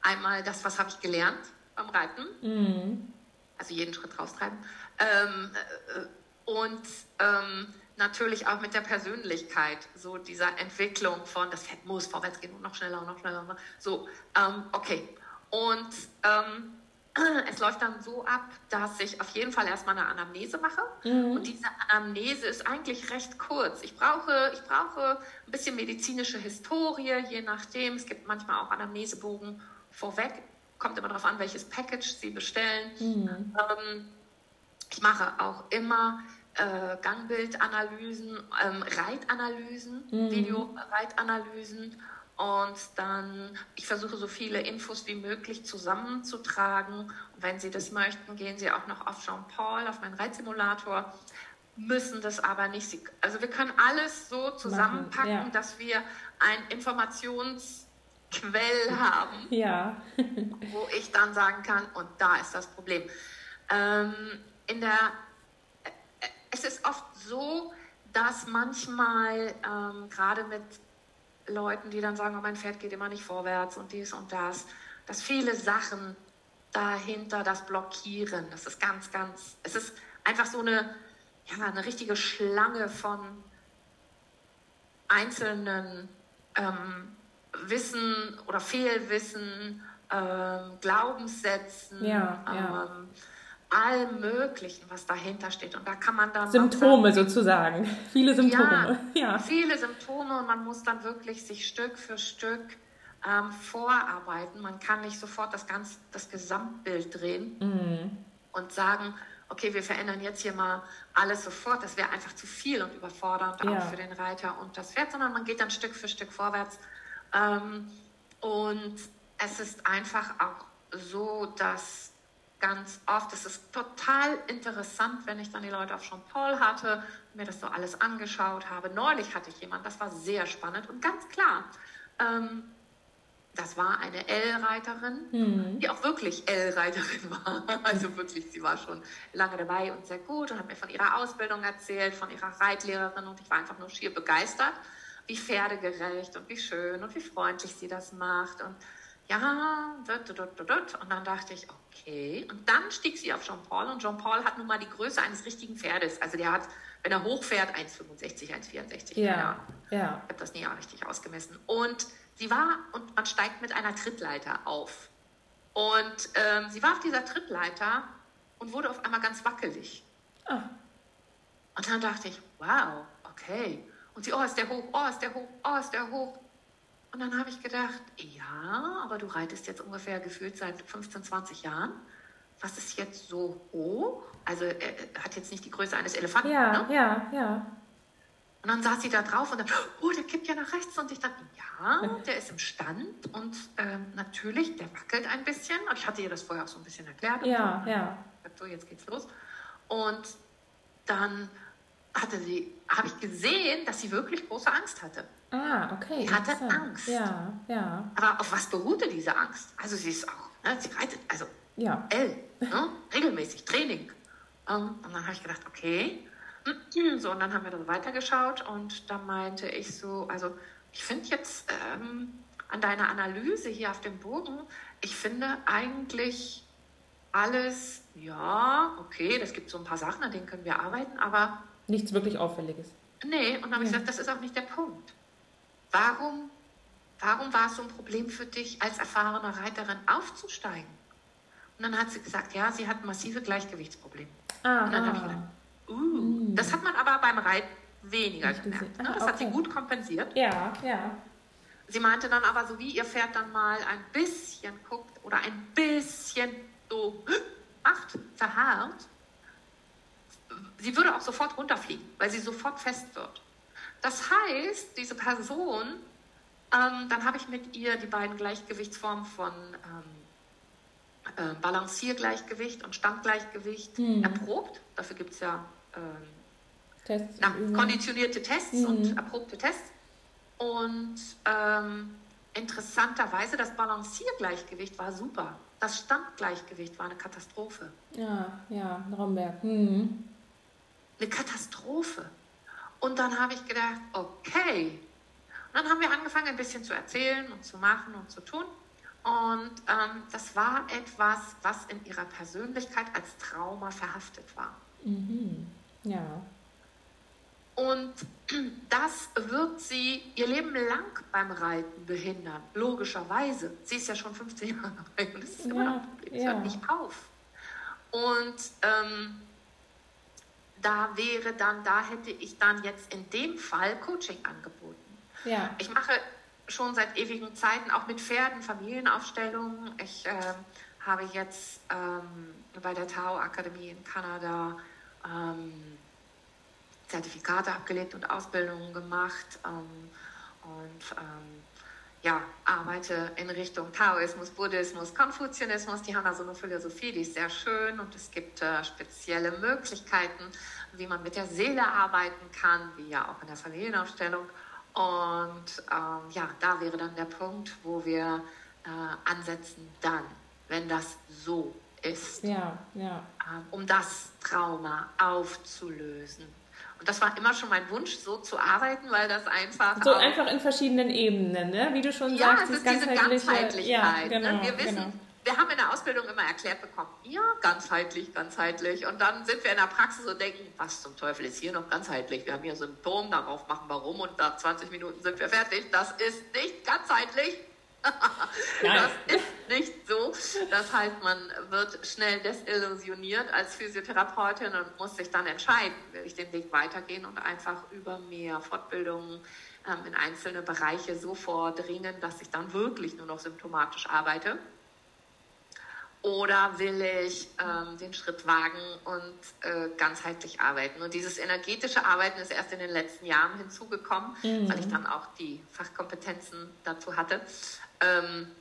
einmal das, was habe ich gelernt beim Reiten, mhm. also jeden Schritt raustreiben, ähm, äh, und ähm, natürlich auch mit der Persönlichkeit, so dieser Entwicklung von, das Pferd muss vorwärts gehen und noch schneller und noch schneller. So, ähm, okay. Und ähm, es läuft dann so ab, dass ich auf jeden Fall erstmal eine Anamnese mache. Mhm. Und diese Anamnese ist eigentlich recht kurz. Ich brauche, ich brauche ein bisschen medizinische Historie, je nachdem. Es gibt manchmal auch Anamnesebogen vorweg. Kommt immer darauf an, welches Package Sie bestellen. Mhm. Ähm, ich mache auch immer äh, Gangbildanalysen, ähm, Reitanalysen, mhm. Video-Reitanalysen und dann, ich versuche so viele Infos wie möglich zusammenzutragen. Und wenn Sie das möchten, gehen Sie auch noch auf Jean Paul, auf meinen Reitsimulator, müssen das aber nicht. Also wir können alles so zusammenpacken, ja. dass wir ein Informationsquell haben, ja. wo ich dann sagen kann, und da ist das Problem. Ähm, in der, äh, es ist oft so, dass manchmal ähm, gerade mit Leuten, die dann sagen, oh, mein Pferd geht immer nicht vorwärts und dies und das, dass viele Sachen dahinter das blockieren. Das ist ganz, ganz, es ist einfach so eine, ja, eine richtige Schlange von einzelnen ähm, Wissen oder Fehlwissen, ähm, Glaubenssätzen, ja, ja. Ähm, allem Möglichen, was dahinter steht. Und da kann man dann. Symptome sagen, sozusagen. Viele Symptome. Ja, ja, viele Symptome und man muss dann wirklich sich Stück für Stück ähm, vorarbeiten. Man kann nicht sofort das, ganz, das Gesamtbild drehen mhm. und sagen, okay, wir verändern jetzt hier mal alles sofort. Das wäre einfach zu viel und überfordernd ja. auch für den Reiter und das Pferd, sondern man geht dann Stück für Stück vorwärts. Ähm, und es ist einfach auch so, dass ganz oft. Es ist total interessant, wenn ich dann die Leute auf Jean Paul hatte, mir das so alles angeschaut habe. Neulich hatte ich jemanden, das war sehr spannend und ganz klar. Ähm, das war eine L-Reiterin, mhm. die auch wirklich L-Reiterin war. Also wirklich, sie war schon lange dabei und sehr gut und hat mir von ihrer Ausbildung erzählt, von ihrer Reitlehrerin und ich war einfach nur schier begeistert, wie pferdegerecht und wie schön und wie freundlich sie das macht und ja, dort, dort, dort, dort. Und dann dachte ich, okay. Und dann stieg sie auf Jean Paul und Jean Paul hat nun mal die Größe eines richtigen Pferdes. Also der hat, wenn er hochfährt, 1,65, 1,64. Ja, ja. Ich habe das nie richtig ausgemessen. Und sie war, und man steigt mit einer Trittleiter auf. Und ähm, sie war auf dieser Trittleiter und wurde auf einmal ganz wackelig. Ah. Und dann dachte ich, wow, okay. Und sie, oh, ist der hoch, oh, ist der hoch, oh, ist der hoch. Und dann habe ich gedacht, ja, aber du reitest jetzt ungefähr gefühlt seit 15, 20 Jahren. Was ist jetzt so hoch? Also er hat jetzt nicht die Größe eines Elefanten. Ja, ne? ja, ja. Und dann saß sie da drauf und dann, oh, der kippt ja nach rechts. Und ich dachte, ja, der ist im Stand und ähm, natürlich, der wackelt ein bisschen. Und ich hatte ihr das vorher auch so ein bisschen erklärt. Ja, so. ja. So, jetzt geht's los. Und dann hatte sie, habe ich gesehen, dass sie wirklich große Angst hatte. Ah, okay. Sie hatte Angst. Ja, ja. Aber auf was beruhte diese Angst? Also sie ist auch, ne, sie reitet, also ja. L, ne, regelmäßig, Training. Um, und dann habe ich gedacht, okay. So, und dann haben wir dann weitergeschaut und da meinte ich so, also ich finde jetzt ähm, an deiner Analyse hier auf dem Bogen, ich finde eigentlich alles, ja, okay, das gibt so ein paar Sachen, an denen können wir arbeiten, aber Nichts wirklich Auffälliges. Nee, und dann habe ich gesagt, das ist auch nicht der Punkt. Warum, warum war es so ein Problem für dich, als erfahrene Reiterin aufzusteigen? Und dann hat sie gesagt, ja, sie hat massive Gleichgewichtsprobleme. Ah, und dann habe ich gedacht, uh, mm. das hat man aber beim Reiten weniger gemerkt. Ne? Das okay. hat sie gut kompensiert. Ja, ja. Sie meinte dann aber, so wie ihr Pferd dann mal ein bisschen guckt oder ein bisschen so macht, verharrt, sie würde auch sofort runterfliegen, weil sie sofort fest wird. Das heißt, diese Person, ähm, dann habe ich mit ihr die beiden Gleichgewichtsformen von ähm, äh, Balanciergleichgewicht und Standgleichgewicht mhm. erprobt. Dafür gibt es ja ähm, Tests na, konditionierte Tests mhm. und erprobte Tests. Und ähm, interessanterweise, das Balanciergleichgewicht war super. das Standgleichgewicht war eine Katastrophe. Ja, ja, Romberg. Mhm. Eine Katastrophe. Und dann habe ich gedacht, okay. Und dann haben wir angefangen, ein bisschen zu erzählen und zu machen und zu tun. Und ähm, das war etwas, was in ihrer Persönlichkeit als Trauma verhaftet war. Mhm. Ja. Und das wird sie ihr Leben lang beim Reiten behindern, logischerweise. Sie ist ja schon 15 Jahre alt und das ist immer noch ein Problem. Es ja. hört nicht auf. Und ähm, da wäre dann, da hätte ich dann jetzt in dem Fall Coaching angeboten. Ja. Ich mache schon seit ewigen Zeiten auch mit Pferden Familienaufstellungen. Ich äh, habe jetzt ähm, bei der Tao Akademie in Kanada ähm, Zertifikate abgelegt und Ausbildungen gemacht ähm, und ähm, ja, arbeite in Richtung Taoismus, Buddhismus, Konfuzianismus. Die haben da so eine Philosophie, die ist sehr schön und es gibt äh, spezielle Möglichkeiten, wie man mit der Seele arbeiten kann, wie ja auch in der Familienaufstellung. Und ähm, ja, da wäre dann der Punkt, wo wir äh, ansetzen, dann, wenn das so ist, ja, ja. Äh, um das Trauma aufzulösen. Und das war immer schon mein Wunsch, so zu arbeiten, weil das einfach. So einfach in verschiedenen Ebenen, ne? wie du schon ja, sagst. Ja, es ist diese Ganzheitlichkeit. Ja, ne? genau, ne? Wir wissen, genau. wir haben in der Ausbildung immer erklärt bekommen, ja, ganzheitlich, ganzheitlich. Und dann sind wir in der Praxis und denken, was zum Teufel ist hier noch ganzheitlich? Wir haben hier Symptome, darauf machen wir rum und nach 20 Minuten sind wir fertig. Das ist nicht ganzheitlich. das ist nicht so. Das heißt, man wird schnell desillusioniert als Physiotherapeutin und muss sich dann entscheiden, will ich den Weg weitergehen und einfach über mehr Fortbildungen ähm, in einzelne Bereiche so vordringen, dass ich dann wirklich nur noch symptomatisch arbeite. Oder will ich ähm, den Schritt wagen und äh, ganzheitlich arbeiten? Und dieses energetische Arbeiten ist erst in den letzten Jahren hinzugekommen, mhm. weil ich dann auch die Fachkompetenzen dazu hatte ähm,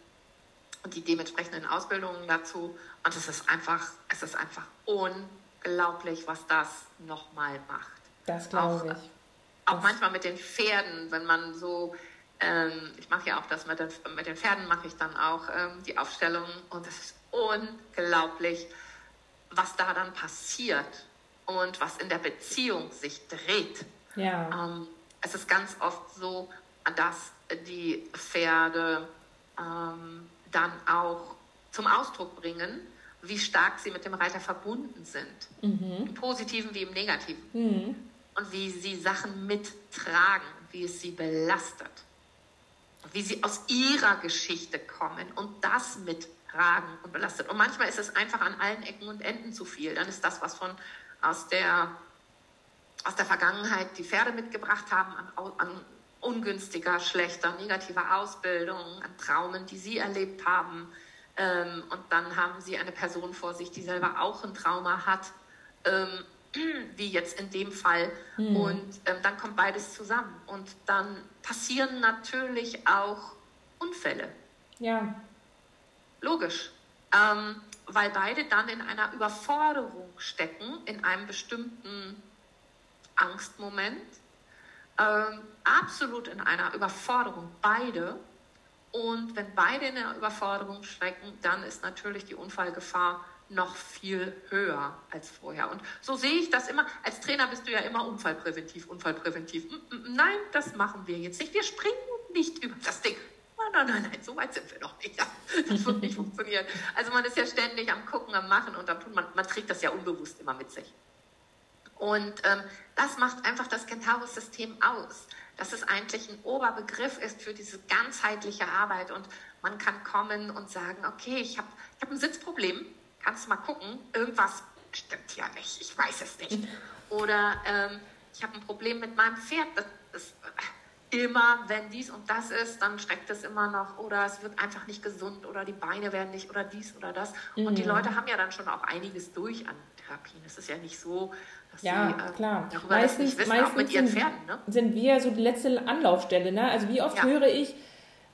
und die dementsprechenden Ausbildungen dazu. Und es ist einfach, es ist einfach unglaublich, was das nochmal macht. Das glaube ich. Auch das manchmal mit den Pferden, wenn man so, ähm, ich mache ja auch das mit den, mit den Pferden, mache ich dann auch ähm, die Aufstellung und es ist unglaublich, was da dann passiert und was in der Beziehung sich dreht. Ja. Ähm, es ist ganz oft so, dass die Pferde ähm, dann auch zum Ausdruck bringen, wie stark sie mit dem Reiter verbunden sind. Mhm. Im Positiven wie im Negativen. Mhm. Und wie sie Sachen mittragen, wie es sie belastet. Wie sie aus ihrer Geschichte kommen und das mittragen und belastet. Und manchmal ist es einfach an allen Ecken und Enden zu viel. Dann ist das, was von aus der, aus der Vergangenheit die Pferde mitgebracht haben, an, an ungünstiger, schlechter, negativer Ausbildung, an Traumen, die sie erlebt haben. Ähm, und dann haben sie eine Person vor sich, die selber auch ein Trauma hat, ähm, wie jetzt in dem Fall. Mhm. Und ähm, dann kommt beides zusammen. Und dann passieren natürlich auch Unfälle. Ja. Logisch. Ähm, weil beide dann in einer Überforderung stecken, in einem bestimmten Angstmoment ähm, absolut in einer Überforderung, beide. Und wenn beide in einer Überforderung schrecken, dann ist natürlich die Unfallgefahr noch viel höher als vorher. Und so sehe ich das immer. Als Trainer bist du ja immer unfallpräventiv, unfallpräventiv. Nein, das machen wir jetzt nicht. Wir springen nicht über das Ding. Nein, nein, nein, nein, so weit sind wir noch nicht. Das wird nicht funktionieren. Also man ist ja ständig am Gucken, am Machen und am Tun. Man, man trägt das ja unbewusst immer mit sich. Und ähm, das macht einfach das Kentaurus-System aus, dass es eigentlich ein Oberbegriff ist für diese ganzheitliche Arbeit. Und man kann kommen und sagen, okay, ich habe ich hab ein Sitzproblem, kannst du mal gucken, irgendwas stimmt ja nicht, ich weiß es nicht. Oder ähm, ich habe ein Problem mit meinem Pferd, das, das, immer, wenn dies und das ist, dann schreckt es immer noch oder es wird einfach nicht gesund oder die Beine werden nicht oder dies oder das. Mhm. Und die. Leute haben ja dann schon auch einiges durch an Therapien. Es ist ja nicht so, ja, sie, äh, klar. darüber meistens, wissen, meistens mit ihren Pferden. Ne? Sind wir so die letzte Anlaufstelle. Ne? Also wie oft ja. höre ich,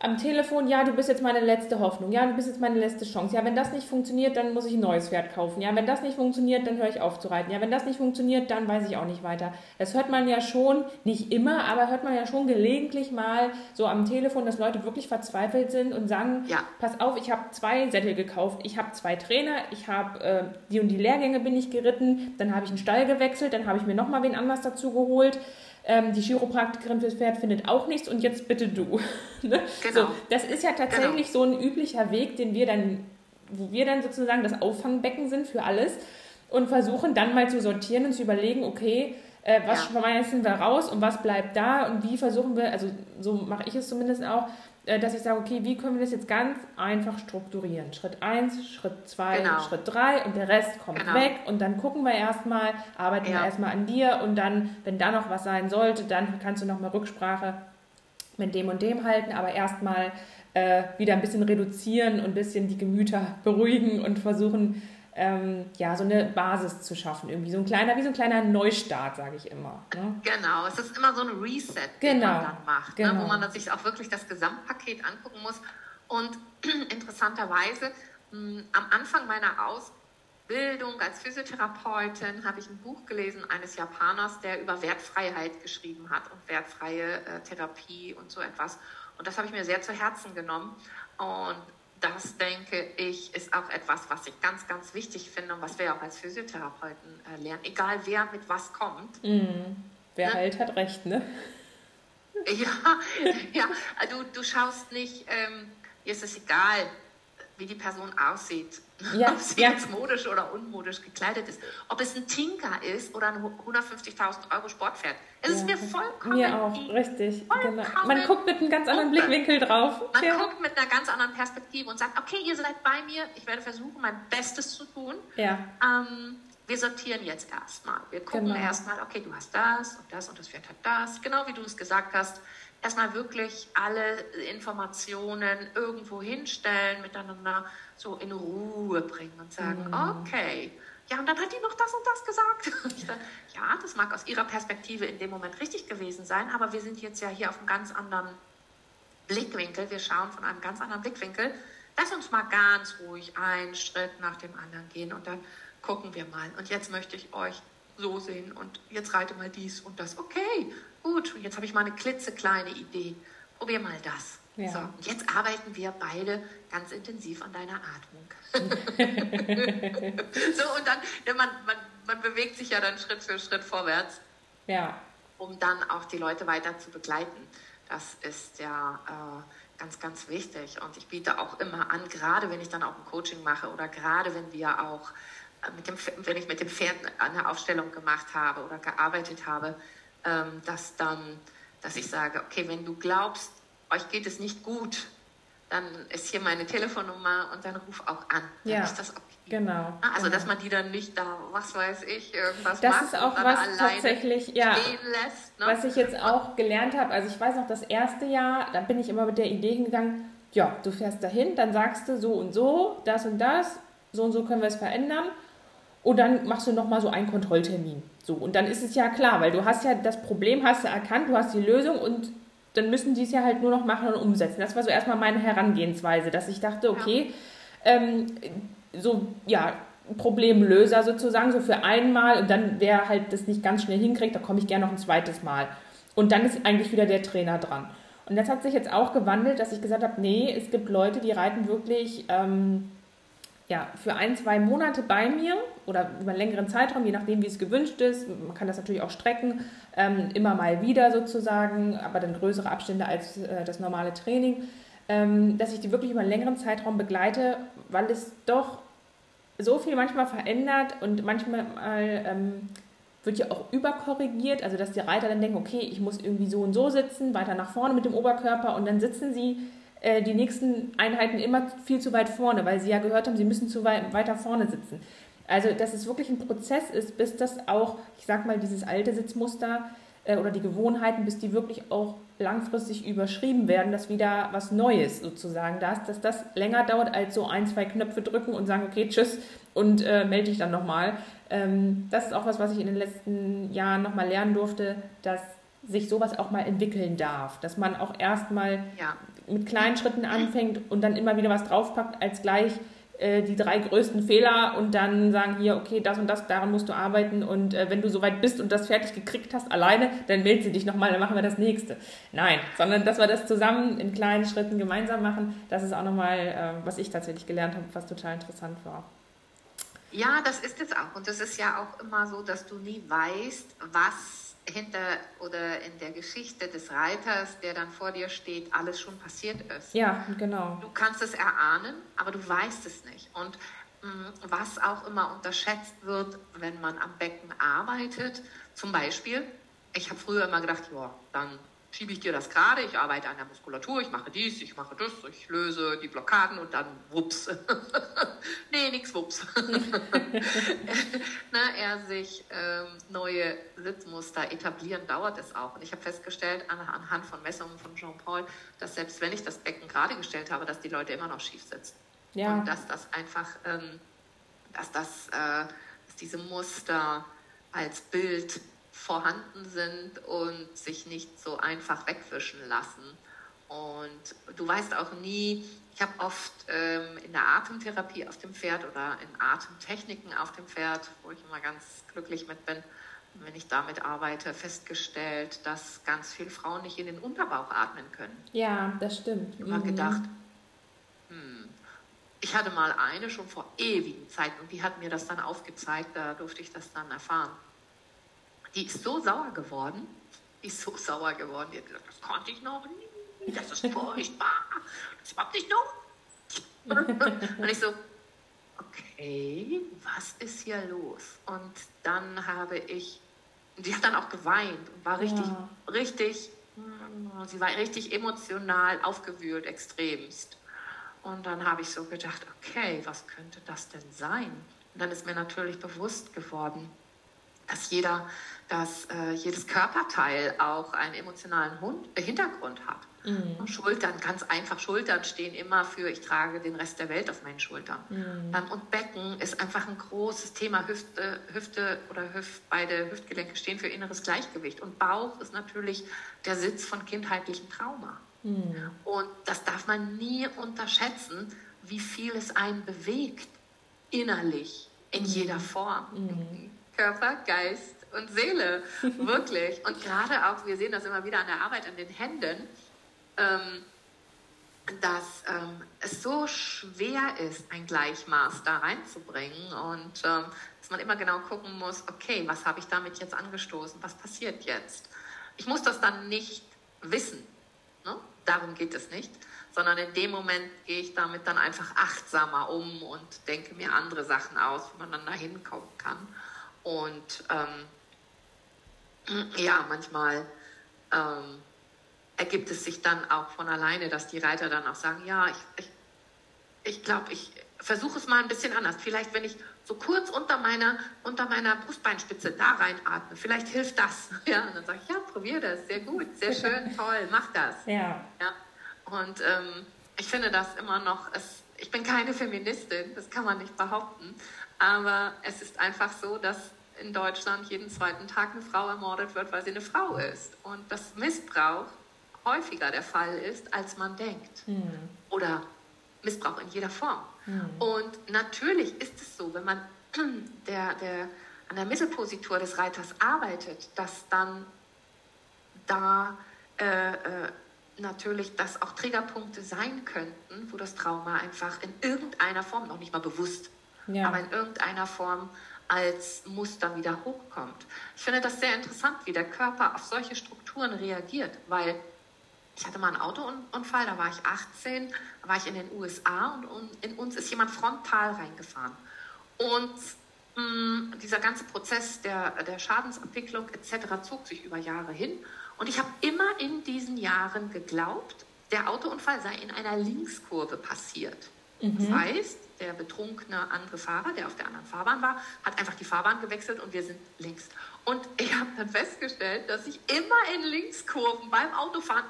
am Telefon, ja, du bist jetzt meine letzte Hoffnung, ja, du bist jetzt meine letzte Chance. Ja, wenn das nicht funktioniert, dann muss ich ein neues Pferd kaufen. Ja, wenn das nicht funktioniert, dann höre ich auf zu reiten. Ja, wenn das nicht funktioniert, dann weiß ich auch nicht weiter. Das hört man ja schon, nicht immer, aber hört man ja schon gelegentlich mal so am Telefon, dass Leute wirklich verzweifelt sind und sagen, ja. pass auf, ich habe zwei Sättel gekauft, ich habe zwei Trainer, ich habe äh, die und die Lehrgänge bin ich geritten, dann habe ich einen Stall gewechselt, dann habe ich mir nochmal wen anders dazu geholt ähm, die Chiropraktikerin fürs Pferd findet auch nichts und jetzt bitte du. ne? genau. so, das ist ja tatsächlich genau. so ein üblicher Weg, den wir dann, wo wir dann sozusagen das Auffangbecken sind für alles und versuchen dann mal zu sortieren und zu überlegen, okay, äh, was ja. schmeißen wir raus und was bleibt da und wie versuchen wir, also so mache ich es zumindest auch, dass ich sage, okay, wie können wir das jetzt ganz einfach strukturieren? Schritt 1, Schritt 2, genau. Schritt 3 und der Rest kommt genau. weg und dann gucken wir erstmal, arbeiten ja. wir erstmal an dir und dann, wenn da noch was sein sollte, dann kannst du nochmal Rücksprache mit dem und dem halten, aber erstmal äh, wieder ein bisschen reduzieren und ein bisschen die Gemüter beruhigen und versuchen, ähm, ja, so eine Basis zu schaffen. Irgendwie so ein kleiner, wie so ein kleiner Neustart, sage ich immer. Ne? Genau, es ist immer so ein Reset, genau. den man dann macht, genau. ne, wo genau. man sich auch wirklich das Gesamtpaket angucken muss. Und interessanterweise, mh, hm, am Anfang meiner Ausbildung als Physiotherapeutin habe ich ein Buch gelesen eines Japaners, der über Wertfreiheit geschrieben hat und wertfreie äh, Therapie und so etwas. Und das habe ich mir sehr zu Herzen genommen. Und das denke ich, ist auch etwas, was ich ganz, ganz wichtig finde und was wir auch als Physiotherapeuten äh, lernen, egal wer mit was kommt. Mm, wer ne? halt hat recht, ne? Ja, ja du, du schaust nicht, ähm, ist es egal, wie die Person aussieht. Ja, ob sie ja. jetzt modisch oder unmodisch gekleidet ist. Ob es ein Tinker ist oder ein 150.000 Euro Sportpferd. Es ja. ist mir vollkommen Mir auch, richtig. Genau. Man guckt mit einem ganz anderen Blickwinkel drauf. Man guckt mit einer ganz anderen Perspektive und sagt, okay, ihr seid bei mir, ich werde versuchen, mein Bestes zu tun. Ja. Ähm, wir sortieren jetzt erstmal. Wir gucken genau. erstmal, okay, du hast das und das und das Pferd hat das. Genau wie du es gesagt hast erstmal wirklich alle Informationen irgendwo hinstellen, miteinander so in Ruhe bringen und sagen, mhm. okay, ja, und dann hat die noch das und das gesagt. Dann, ja, das mag aus ihrer Perspektive in dem Moment richtig gewesen sein, aber wir sind jetzt ja hier auf einem ganz anderen Blickwinkel. Wir schauen von einem ganz anderen Blickwinkel. Lass uns mal ganz ruhig einen Schritt nach dem anderen gehen und dann gucken wir mal. Und jetzt möchte ich euch so sehen und jetzt reite mal dies und das. Okay, gut, jetzt habe ich mal eine klitzekleine Idee. Probier mal das. Ja. So, und jetzt arbeiten wir beide ganz intensiv an deiner Atmung. so, und dann, man, man, man bewegt sich ja dann Schritt für Schritt vorwärts. Ja. Um dann auch die Leute weiter zu begleiten. Das ist ja äh, ganz, ganz wichtig. Und ich biete auch immer an, gerade wenn ich dann auch ein Coaching mache oder gerade wenn wir auch äh, mit dem, wenn ich mit dem Pferd eine Aufstellung gemacht habe oder gearbeitet habe, ähm, dass dann, dass ich sage, okay, wenn du glaubst, euch geht es nicht gut, dann ist hier meine Telefonnummer und dann ruf auch an. Dann ja, ist das okay. Genau. Ah, also, genau. dass man die dann nicht da, was weiß ich, irgendwas das macht. Das ist auch was tatsächlich, ja, lässt, ne? was ich jetzt auch gelernt habe. Also, ich weiß noch, das erste Jahr, da bin ich immer mit der Idee hingegangen, ja, du fährst dahin, dann sagst du so und so, das und das, so und so können wir es verändern. Und dann machst du nochmal so einen Kontrolltermin. So, und dann ist es ja klar, weil du hast ja das Problem, hast du erkannt, du hast die Lösung und dann müssen die es ja halt nur noch machen und umsetzen. Das war so erstmal meine Herangehensweise, dass ich dachte, okay, ja. ähm, so, ja, Problemlöser sozusagen, so für einmal und dann, wer halt das nicht ganz schnell hinkriegt, da komme ich gerne noch ein zweites Mal. Und dann ist eigentlich wieder der Trainer dran. Und das hat sich jetzt auch gewandelt, dass ich gesagt habe, nee, es gibt Leute, die reiten wirklich ähm, ja, für ein, zwei Monate bei mir oder über einen längeren Zeitraum, je nachdem, wie es gewünscht ist. Man kann das natürlich auch strecken, ähm, immer mal wieder sozusagen, aber dann größere Abstände als äh, das normale Training, ähm, dass ich die wirklich über einen längeren Zeitraum begleite, weil es doch so viel manchmal verändert und manchmal ähm, wird ja auch überkorrigiert, also dass die Reiter dann denken, okay, ich muss irgendwie so und so sitzen, weiter nach vorne mit dem Oberkörper und dann sitzen sie äh, die nächsten Einheiten immer viel zu weit vorne, weil sie ja gehört haben, sie müssen zu weit, weiter vorne sitzen. Also, dass es wirklich ein Prozess ist, bis das auch, ich sag mal, dieses alte Sitzmuster äh, oder die Gewohnheiten, bis die wirklich auch langfristig überschrieben werden, dass wieder was Neues sozusagen da ist, dass das länger dauert als so ein, zwei Knöpfe drücken und sagen, okay, tschüss und äh, melde dich dann nochmal. Ähm, das ist auch was, was ich in den letzten Jahren nochmal lernen durfte, dass sich sowas auch mal entwickeln darf, dass man auch erstmal ja. Mit kleinen Schritten anfängt und dann immer wieder was draufpackt, als gleich äh, die drei größten Fehler und dann sagen hier, okay, das und das, daran musst du arbeiten und äh, wenn du soweit bist und das fertig gekriegt hast alleine, dann melde sie dich nochmal, dann machen wir das nächste. Nein, sondern dass wir das zusammen in kleinen Schritten gemeinsam machen, das ist auch nochmal, äh, was ich tatsächlich gelernt habe, was total interessant war. Ja, das ist es auch. Und das ist ja auch immer so, dass du nie weißt, was hinter oder in der Geschichte des Reiters, der dann vor dir steht, alles schon passiert ist. Ja, genau. Du kannst es erahnen, aber du weißt es nicht. Und mh, mm, was auch immer unterschätzt wird, wenn man am Becken arbeitet, zum Beispiel, ich habe früher immer gedacht, ja, dann schiebe ich dir das gerade, ich arbeite an der Muskulatur, ich mache dies, ich mache das, ich löse die Blockaden und dann wups. nee, nix wups. Na, er sich ähm, neue Sitzmuster etablieren, dauert es auch. Und ich habe festgestellt anhand von Messungen von Jean-Paul, dass selbst wenn ich das Becken gerade gestellt habe, dass die Leute immer noch schief sitzen. Ja. Und dass das einfach, ähm, dass das, äh, dass diese Muster als Bild vorhanden sind und sich nicht so einfach wegwischen lassen. Und du weißt auch nie, ich habe oft ähm, in der Atemtherapie auf dem Pferd oder in Atemtechniken auf dem Pferd, wo ich immer ganz glücklich mit bin, wenn ich damit arbeite, festgestellt, dass ganz viele Frauen nicht in den Unterbauch atmen können. Ja, das stimmt. Ich habe mhm. gedacht, hm, ich hatte mal eine schon vor ewigen Zeiten und die hat mir das dann aufgezeigt, da durfte ich das dann erfahren. Die ist so sauer geworden. Die ist so sauer geworden. Die hat gesagt, das konnte ich noch nie. Das ist furchtbar. Das überhaupt nicht noch. Und ich so, okay, was ist hier los? Und dann habe ich, die hat dann auch geweint und war richtig, ja. richtig, sie war richtig emotional aufgewühlt, extremst. Und dann habe ich so gedacht, okay, was könnte das denn sein? Und dann ist mir natürlich bewusst geworden, dass jeder dass äh, jedes Körperteil auch einen emotionalen Hund, äh, Hintergrund hat. Mhm. Schultern, ganz einfach, Schultern stehen immer für, ich trage den Rest der Welt auf meinen Schultern. Mhm. Ähm, und Becken ist einfach ein großes Thema. Hüfte, Hüfte oder Hüft, beide Hüftgelenke stehen für inneres Gleichgewicht. Und Bauch ist natürlich der Sitz von kindheitlichem Trauma. Mhm. Und das darf man nie unterschätzen, wie viel es einen bewegt, innerlich, in mhm. jeder Form. Mhm. Körper, Geist, und Seele, wirklich. Und gerade auch, wir sehen das immer wieder an der Arbeit an den Händen, ähm, dass ähm, es so schwer ist, ein Gleichmaß da reinzubringen und ähm, dass man immer genau gucken muss, okay, was habe ich damit jetzt angestoßen, was passiert jetzt? Ich muss das dann nicht wissen, ne? darum geht es nicht, sondern in dem Moment gehe ich damit dann einfach achtsamer um und denke mir andere Sachen aus, wie man dann da hinkommen kann. Und ähm, ja, manchmal ähm, ergibt es sich dann auch von alleine, dass die Reiter dann auch sagen, ja, ich glaube, ich, ich, glaub, ich versuche es mal ein bisschen anders. Vielleicht, wenn ich so kurz unter meiner, unter meiner Brustbeinspitze da reinatme, vielleicht hilft das. Ja, und dann sage ich, ja, probier das, sehr gut, sehr schön, toll, mach das. Ja. ja. Und ähm, ich finde das immer noch, es, ich bin keine Feministin, das kann man nicht behaupten, aber es ist einfach so, dass in Deutschland jeden zweiten Tag eine Frau ermordet wird, weil sie eine Frau ist. Und dass Missbrauch häufiger der Fall ist, als man denkt. Mhm. Oder Missbrauch in jeder Form. Mhm. Und natürlich ist es so, wenn man der, der, an der Mittelpositur des Reiters arbeitet, dass dann da äh, äh, natürlich das auch Triggerpunkte sein könnten, wo das Trauma einfach in irgendeiner Form, noch nicht mal bewusst, ja. aber in irgendeiner Form als Muster wieder hochkommt. Ich finde das sehr interessant, wie der Körper auf solche Strukturen reagiert, weil ich hatte mal einen Autounfall, da war ich 18, da war ich in den USA und in uns ist jemand frontal reingefahren. Und mh, mm, dieser ganze Prozess der, der Schadensabwicklung etc. zog sich über Jahre hin. Und ich habe immer in diesen Jahren geglaubt, der Autounfall sei in einer Linkskurve passiert. Mhm. Das heißt, der betrunkene andere Fahrer, der auf der anderen Fahrbahn war, hat einfach die Fahrbahn gewechselt und wir sind links. Und ich habe dann festgestellt, dass ich immer in Linkskurven beim Autofahren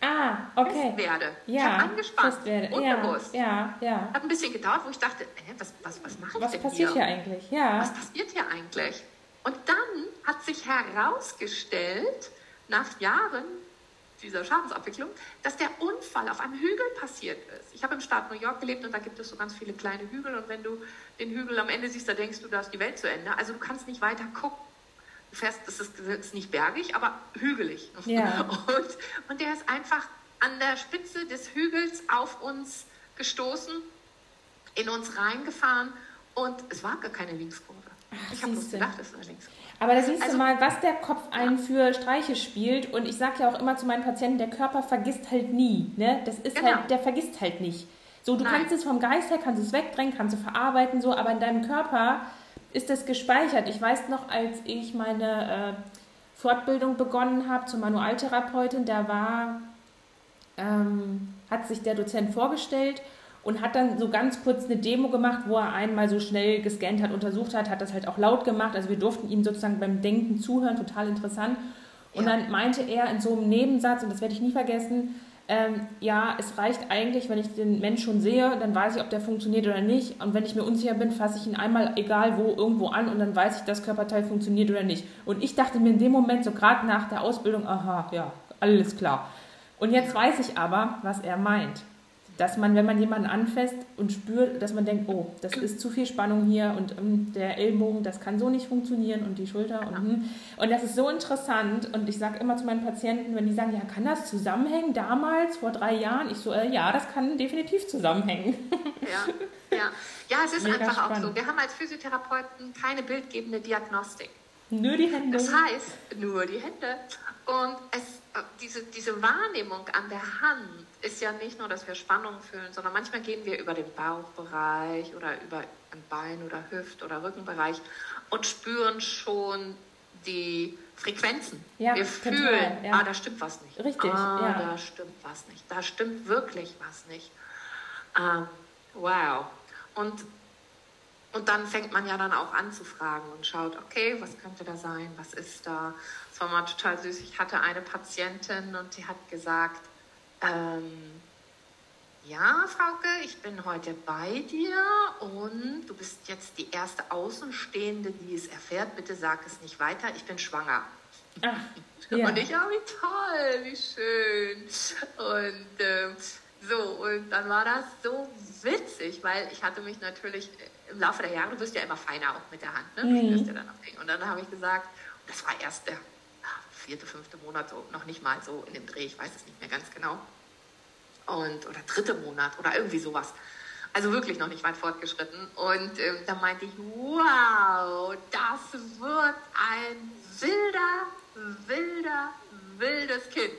ah, okay. werde. Ja, ich habe angespannt, werde. unbewusst. Ja, ja. Hat ein bisschen gedauert, wo ich dachte, äh, was, was, was mache ich was denn passiert hier? hier eigentlich? Ja. Was passiert hier eigentlich? Und dann hat sich herausgestellt, nach Jahren, dieser Schadensabwicklung, dass der Unfall auf einem Hügel passiert ist. Ich habe im Staat New York gelebt und da gibt es so ganz viele kleine Hügel und wenn du den Hügel am Ende siehst, da denkst du, da ist die Welt zu Ende. Also du kannst nicht weiter gucken. Du fährst, es ist, ist nicht bergig, aber hügelig. Ja. Und, und der ist einfach an der Spitze des Hügels auf uns gestoßen, in uns reingefahren und es war gar keine Linkskurve. Ach, ich habe bloß gedacht, ist Linkskurve. Aber da siehst also, du mal, was der Kopf einen für Streiche spielt. Und ich sage ja auch immer zu meinen Patienten, der Körper vergisst halt nie. Ne? Das ist genau. halt, der vergisst halt nicht. So, du Nein. kannst es vom Geist her, kannst es wegdrängen, kannst es verarbeiten, so, aber in deinem Körper ist das gespeichert. Ich weiß noch, als ich meine äh, Fortbildung begonnen habe zur Manualtherapeutin, da war, ähm, hat sich der Dozent vorgestellt und hat dann so ganz kurz eine Demo gemacht, wo er einmal so schnell gescannt hat, untersucht hat, hat das halt auch laut gemacht. Also wir durften ihm sozusagen beim Denken zuhören, total interessant. Und ja. dann meinte er in so einem Nebensatz, und das werde ich nie vergessen, ähm, ja, es reicht eigentlich, wenn ich den Mensch schon sehe, dann weiß ich, ob der funktioniert oder nicht. Und wenn ich mir unsicher bin, fasse ich ihn einmal, egal wo, irgendwo an und dann weiß ich, das Körperteil funktioniert oder nicht. Und ich dachte mir in dem Moment, so gerade nach der Ausbildung, aha, ja, alles klar. Und jetzt weiß ich aber, was er meint dass man, wenn man jemanden anfasst und spürt, dass man denkt, oh, das ist zu viel Spannung hier und ähm, der Ellbogen, das kann so nicht funktionieren und die Schulter und hm. und das ist so interessant und ich sage immer zu meinen Patienten, wenn die sagen, ja, kann das zusammenhängen damals vor drei Jahren? Ich so, äh, ja, das kann definitiv zusammenhängen. Ja, ja. ja es ist Mega einfach spannend. auch so. Wir haben als Physiotherapeuten keine bildgebende Diagnostik. Nur die Hände. Das heißt, nur die Hände. Und es, diese, diese Wahrnehmung an der Hand ist ja nicht nur, dass wir Spannung fühlen, sondern manchmal gehen wir über den Bauchbereich oder über ein Bein oder Hüft- oder Rückenbereich und spüren schon die Frequenzen. Ja, wir fühlen, total, ja. ah, da stimmt was nicht. Richtig, ah, ja. da stimmt was nicht. Da stimmt wirklich was nicht. Ähm, wow. Und und dann fängt man ja dann auch an zu fragen und schaut, okay, was könnte da sein, was ist da. Das war mal total süß. Ich hatte eine Patientin und die hat gesagt, ähm, ja, Frauke, ich bin heute bei dir und du bist jetzt die erste Außenstehende, die es erfährt. Bitte sag es nicht weiter, ich bin schwanger. Ach, ja. Und ich, ja, wie toll, wie schön. Und äh, so, und dann war das so witzig, weil ich hatte mich natürlich im Laufe der Jahre, du wirst ja immer feiner auch mit der Hand, ne? Mhm. Ja dann und dann habe ich gesagt, das war erst der vierte, fünfte Monat, so noch nicht mal so in dem Dreh, ich weiß es nicht mehr ganz genau. Und, oder dritte Monat oder irgendwie sowas. Also wirklich noch nicht weit fortgeschritten. Und ähm, da meinte ich, wow, das wird ein wilder, wilder, wildes Kind.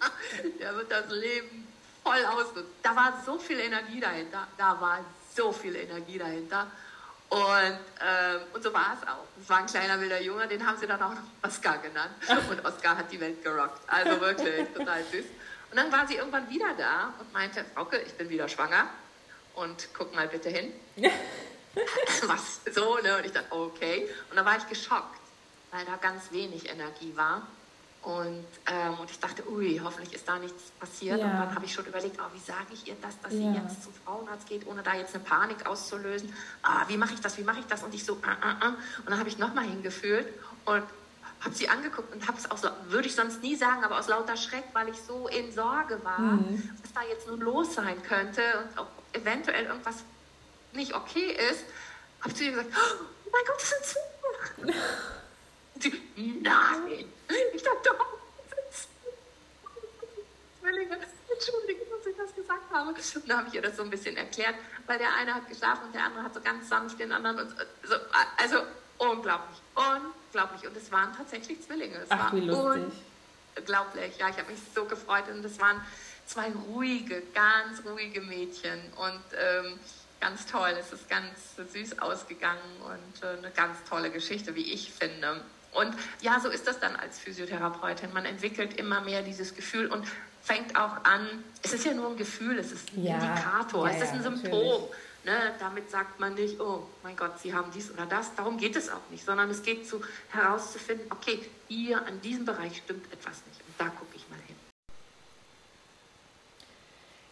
Der wird das Leben voll ausnutzen. Da war so viel Energie dahinter. Da war so viel Energie dahinter. Und, ähm, und so war es auch. Es war ein kleiner wilder Junge, den haben sie dann auch noch Oscar genannt. Und Oscar hat die Welt gerockt. Also wirklich total süß. Und dann war sie irgendwann wieder da und meinte, Frauke, ich bin wieder schwanger und guck mal bitte hin. Was so, ne? Und ich dachte, okay. Und dann war ich geschockt, weil da ganz wenig Energie war. Und, ähm, und ich dachte, ui, hoffentlich ist da nichts passiert. Ja. Und dann habe ich schon überlegt, oh, wie sage ich ihr das, dass ja. sie jetzt zum Frauenarzt geht, ohne da jetzt eine Panik auszulösen. Ah, wie mache ich das, wie mache ich das? Und ich so, ah, ah, ah. Und dann habe ich nochmal hingefühlt und habe sie angeguckt und habe es auch so, würde ich sonst nie sagen, aber aus lauter Schreck, weil ich so in Sorge war, mhm. was da jetzt nun los sein könnte und auch eventuell irgendwas nicht okay ist, habe ich zu ihr gesagt, oh mein Gott, das sind Zwillinge. nein. Ich dachte, sind Zwillinge. Entschuldige, dass ich das gesagt habe. Und dann habe ich ihr das so ein bisschen erklärt, weil der eine hat geschlafen und der andere hat so ganz sanft den anderen. Und so, also unglaublich, unglaublich. Und es waren tatsächlich Zwillinge. Es Ach, war wie lustig. unglaublich. Ja, ich habe mich so gefreut und es waren zwei ruhige, ganz ruhige Mädchen und ähm, ganz toll. Es ist ganz süß ausgegangen und äh, eine ganz tolle Geschichte, wie ich finde. Und ja, so ist das dann als Physiotherapeutin. Man entwickelt immer mehr dieses Gefühl und fängt auch an, es ist ja nur ein Gefühl, es ist ein ja, Indikator, ja, es ist ein Symptom. Ne, damit sagt man nicht, oh mein Gott, Sie haben dies oder das. Darum geht es auch nicht, sondern es geht zu herauszufinden, okay, hier an diesem Bereich stimmt etwas nicht. Und da gucke ich mal hin.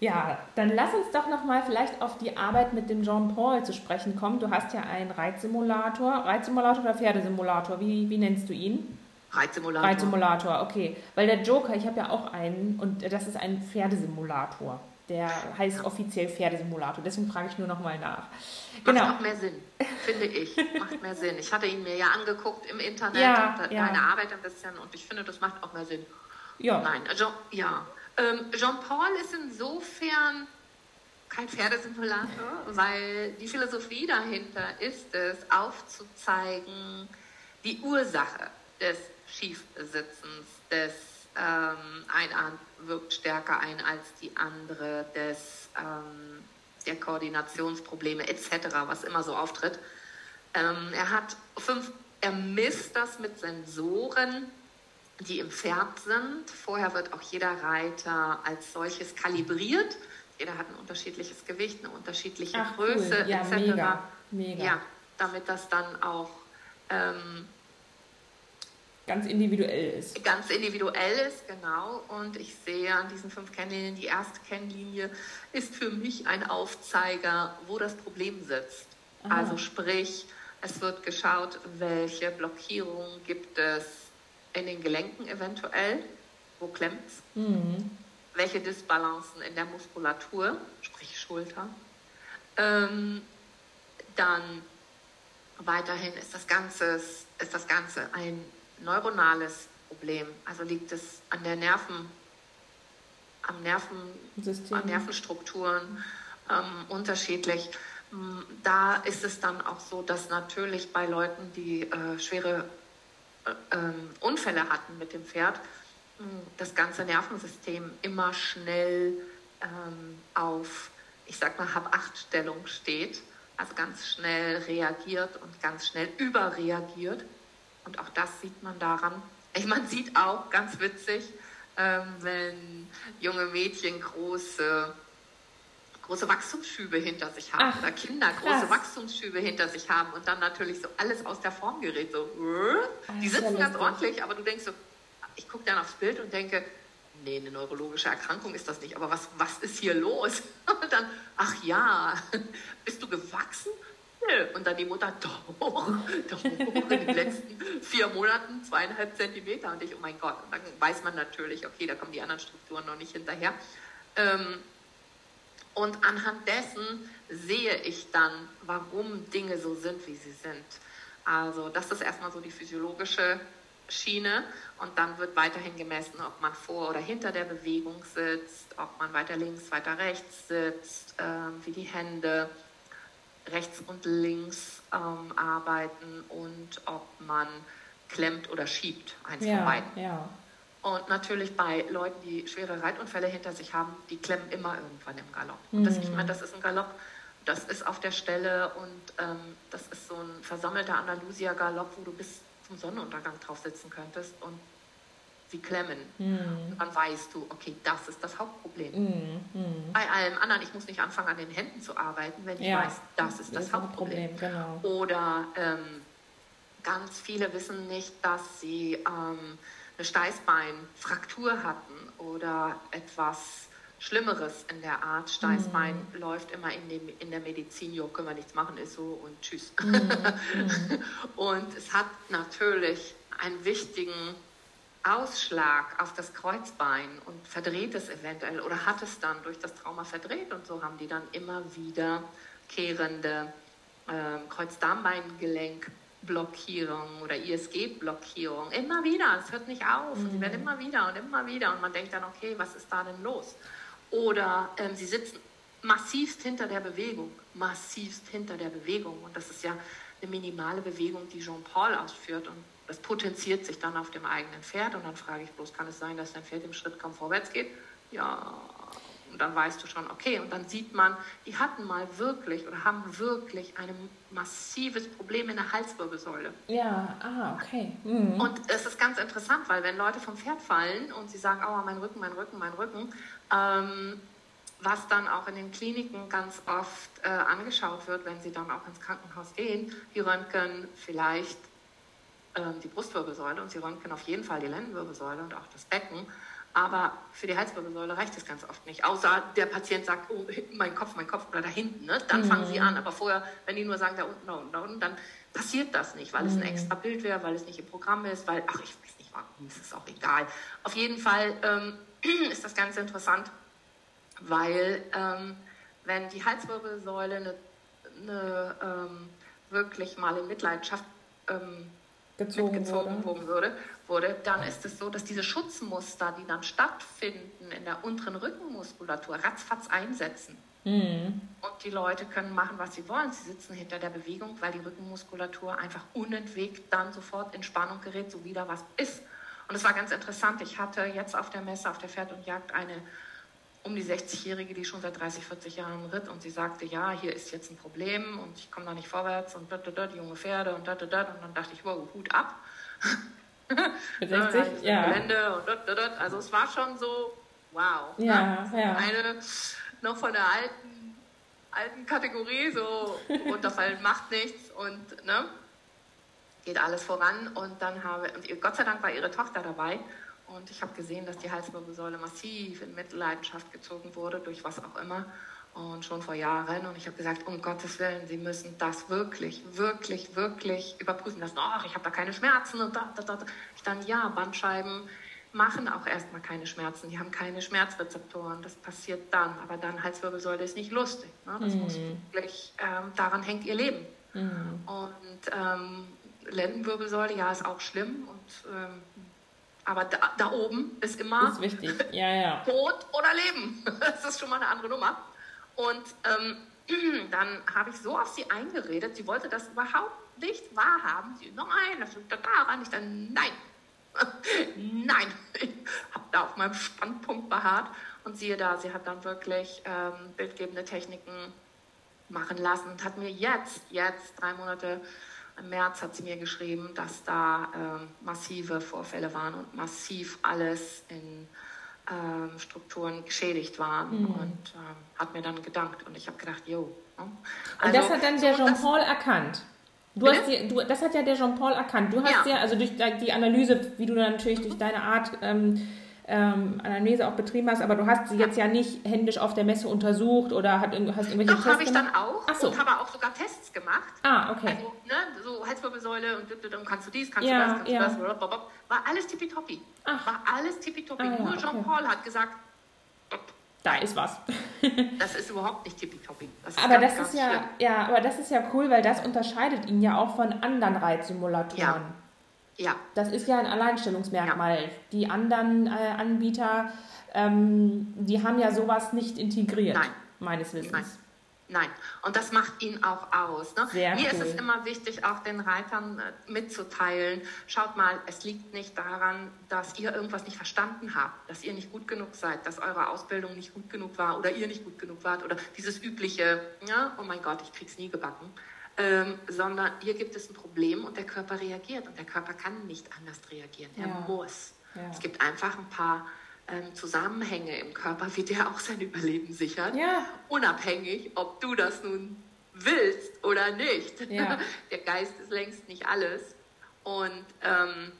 Ja, dann lass uns doch noch mal vielleicht auf die Arbeit mit dem Jean-Paul zu sprechen kommen. Du hast ja einen Reitsimulator, Reitsimulator oder Pferdesimulator, wie, wie nennst du ihn? Reitsimulator. Reitsimulator, okay. Weil der Joker, ich habe ja auch einen und das ist ein Pferdesimulator. Der heißt offiziell Pferdesimulator. Deswegen frage ich nur noch mal nach. Genau. Macht auch mehr Sinn, finde ich. Macht mehr Sinn. Ich hatte ihn mir ja angeguckt im Internet, ja, deine ja. Arbeit ein bisschen und ich finde, das macht auch mehr Sinn. Ja. Nein, Jean, ja. Ähm, Jean-Paul ist insofern kein Pferdesimulator, weil die Philosophie dahinter ist es, aufzuzeigen, die Ursache des Schiefsitzens, des ähm, eine Hand wirkt stärker ein als die andere, des, ähm, der Koordinationsprobleme etc., was immer so auftritt. Ähm, er hat fünf, er misst das mit Sensoren, die im Pferd sind. Vorher wird auch jeder Reiter als solches kalibriert. Jeder hat ein unterschiedliches Gewicht, eine unterschiedliche Ach, Größe cool. ja, etc. Mega. Mega. Ja, damit das dann auch ähm, ganz individuell ist. Ganz individuell ist, genau. Und ich sehe an diesen fünf Kennlinien, die erste Kennlinie ist für mich ein Aufzeiger, wo das Problem sitzt. Aha. Also sprich, es wird geschaut, welche Blockierungen gibt es in den Gelenken eventuell, wo klemmt es, mhm. welche Disbalancen in der Muskulatur, sprich Schulter. Ähm, dann weiterhin ist das Ganze, ist das Ganze ein neuronales Problem. Also liegt es an der Nerven, am Nerven, an Nervenstrukturen ähm, unterschiedlich. Mm, da ist es dann auch so, dass natürlich bei Leuten, die äh, schwere äh, Unfälle hatten mit dem Pferd, mh, mm, das ganze Nervensystem immer schnell ähm, auf, ich sag mal, Hab-Acht-Stellung steht, also ganz schnell reagiert und ganz schnell überreagiert. Und auch das sieht man daran. Man sieht auch, ganz witzig, ähm, wenn junge Mädchen große, große Wachstumsschübe hinter sich haben Ach, oder Kinder große krass. Wachstumsschübe hinter sich haben und dann natürlich so alles aus der Form gerät. So, äh? die sitzen ganz ordentlich, aber du denkst so, ich gucke dann aufs Bild und denke, nee, eine neurologische Erkrankung ist das nicht, aber was, was ist hier los? Und dann, ach ja, bist du gewachsen? Und dann die Mutter, doch, doch, in den letzten vier Monaten zweieinhalb Zentimeter. Und ich, oh mein Gott. Und dann weiß man natürlich, okay, da kommen die anderen Strukturen noch nicht hinterher. Ähm, und anhand dessen sehe ich dann, warum Dinge so sind, wie sie sind. Also das ist erstmal so die physiologische Schiene und dann wird weiterhin gemessen, ob man vor oder hinter der Bewegung sitzt, ob man weiter links, weiter rechts sitzt, äh, wie die Hände rechts und links ähm, arbeiten und ob man klemmt oder schiebt, eins ja, von beiden. Ja. Und natürlich bei Leuten, die schwere Reitunfälle hinter sich haben, die klemmen immer irgendwann im Galopp. Und das, ich mhm. meine, das ist ein Galopp, das ist auf der Stelle und ähm, das ist so ein versammelter Andalusia-Galopp, wo du bis zum Sonnenuntergang drauf sitzen könntest und sie klemmen. Mm. Und dann weißt du, okay, das ist das Hauptproblem. Mm. Bei allem anderen, ich muss nicht anfangen, an den Händen zu arbeiten, wenn ich ja, weiß, das ist das, das Hauptproblem. Problem, genau. Oder ähm, ganz viele wissen nicht, dass sie ähm, eine Steißbeinfraktur hatten oder etwas Schlimmeres in der Art. Steißbein mm. läuft immer in, dem, in der Medizin, jo, können wir nichts machen, ist so und tschüss. Mm. Mm. und es hat natürlich einen wichtigen Ausschlag auf das Kreuzbein und verdreht es eventuell oder hat es dann durch das Trauma verdreht und so haben die dann immer wieder kehrende äh, Kreuzdarmbeingelenk-Blockierung oder ISG-Blockierung. Immer wieder, es hört nicht auf. Mhm. Sie werden immer wieder und immer wieder und man denkt dann, okay, was ist da denn los? Oder ähm, sie sitzen massivst hinter der Bewegung, massivst hinter der Bewegung und das ist ja eine minimale Bewegung, die Jean-Paul ausführt und das potenziert sich dann auf dem eigenen Pferd und dann frage ich bloß, kann es sein, dass dein Pferd im Schritt kaum vorwärts geht? Ja, und dann weißt du schon, okay, und dann sieht man, die hatten mal wirklich oder haben wirklich ein massives Problem in der Halswirbelsäule. Ja, ah, okay. Mhm. Und es ist ganz interessant, weil wenn Leute vom Pferd fallen und sie sagen, aua, mein Rücken, mein Rücken, mein Rücken, ähm, was dann auch in den Kliniken ganz oft äh, angeschaut wird, wenn sie dann auch ins Krankenhaus gehen, die röntgen vielleicht ähm, die Brustwirbelsäule und sie röntgen auf jeden Fall die Lendenwirbelsäule und auch das Becken. Aber für die Halswirbelsäule reicht es ganz oft nicht. Außer der Patient sagt, oh, mein Kopf, mein Kopf oder da hinten. Ne? Dann mhm. fangen sie an. Aber vorher, wenn die nur sagen, da unten, da unten, da unten, dann passiert das nicht, weil mhm. es ein mhm. extra Bild wäre, weil es nicht im Programm ist, weil, ach, ich weiß nicht ist es auch egal. Auf jeden Fall ähm, ist das ganz interessant, weil ähm, wenn die Halswirbelsäule eine, eine ähm, wirklich mal in Mitleidenschaft ähm, gezogen mitgezogen wurde. Würde, wurde, dann ist es so, dass diese Schutzmuster, die dann stattfinden in der unteren Rückenmuskulatur, ratzfatz einsetzen. Mhm. Und die Leute können machen, was sie wollen. Sie sitzen hinter der Bewegung, weil die Rückenmuskulatur einfach unentwegt dann sofort in Spannung gerät, so wieder was ist. Und es war ganz interessant. Ich hatte jetzt auf der Messe, auf der Pferd und Jagd eine um die 60-Jährige, die schon seit 30, 40 Jahren ritt und sie sagte, ja, hier ist jetzt ein Problem und ich komme da nicht vorwärts und da, da, da, die junge Pferde und da, da, da. Und dann dachte ich, wow, Hut ab. Mit 60, ja. Gelände und da, da, da. Also es war schon so, wow. Ja, ne? ja. Eine noch von der alten, alten Kategorie, so runterfallen macht nichts und ne, geht alles voran. Und dann habe, und Gott sei Dank war ihre Tochter dabei und ich habe gesehen, dass die Halswirbelsäule massiv in Mitleidenschaft gezogen wurde, durch was auch immer. Und schon vor Jahren. Und ich habe gesagt, um Gottes Willen, Sie müssen das wirklich, wirklich, wirklich überprüfen lassen. Ach, ich habe da keine Schmerzen und da, da, da. Ich dann, ja, Bandscheiben machen auch erstmal keine Schmerzen. Die haben keine Schmerzrezeptoren. Das passiert dann. Aber dann Halswirbelsäule ist nicht lustig. Ne? Das mhm. muss wirklich, ähm, daran hängt ihr Leben. Mhm. Und ähm, Lendenwirbelsäule, ja, ist auch schlimm. Und ähm, aber da, da oben ist immer ist wichtig. Ja, ja. Tod oder Leben. Das ist schon mal eine andere Nummer. Und ähm, dann habe ich so auf sie eingeredet, sie wollte das überhaupt nicht wahrhaben. Sie, nein, das liegt daran. Ich dann, nein, nein. Ich habe da auf meinem Standpunkt beharrt. Und siehe da, sie hat dann wirklich ähm, bildgebende Techniken machen lassen und hat mir jetzt, jetzt drei Monate im März hat sie mir geschrieben, dass da ähm, massive Vorfälle waren und massiv alles in ähm, Strukturen geschädigt waren mhm. und ähm, hat mir dann gedankt und ich habe gedacht, jo. Ne? Also, und das hat dann der Jean-Paul erkannt. Du hast die, du, das hat ja der Jean-Paul erkannt. Du hast ja. ja, also durch die Analyse, wie du natürlich durch deine Art ähm, ähm, Anamnese auch betrieben hast, aber du hast sie jetzt ja nicht händisch auf der Messe untersucht oder hat, hast irgendwelche Doch, habe ich dann auch Ach so. und habe auch sogar Tests gemacht. Ah, okay. Also, ne, so Halswirbelsäule und, und kannst du dies, kannst ja, du das, kannst ja. du das, war alles tippitoppi. Ach. War alles tippitoppi. Ah, Nur Jean-Paul okay. hat gesagt, da ist was. das ist überhaupt nicht tippitoppi. Aber ganz, das ist ja, ja, aber das ist ja cool, weil das unterscheidet ihn ja auch von anderen Reizsimulatoren. Ja. Ja. Das ist ja ein Alleinstellungsmerkmal. Ja. Die anderen äh, Anbieter, ähm, die haben ja sowas nicht integriert, Nein. meines Wissens. Nein. Nein, und das macht ihn auch aus. Ne? Mir cool. ist es immer wichtig, auch den Reitern äh, mitzuteilen, schaut mal, es liegt nicht daran, dass ihr irgendwas nicht verstanden habt, dass ihr nicht gut genug seid, dass eure Ausbildung nicht gut genug war oder ihr nicht gut genug wart oder dieses übliche, ja, oh mein Gott, ich krieg's nie gebacken ähm, sondern hier gibt es ein Problem und der Körper reagiert und der Körper kann nicht anders reagieren. Er ja. muss. Ja. Es gibt einfach ein paar ähm, Zusammenhänge im Körper, wie der auch sein Überleben sichert, ja. unabhängig, ob du das nun willst oder nicht. Der Geist ist längst nicht alles und ähm,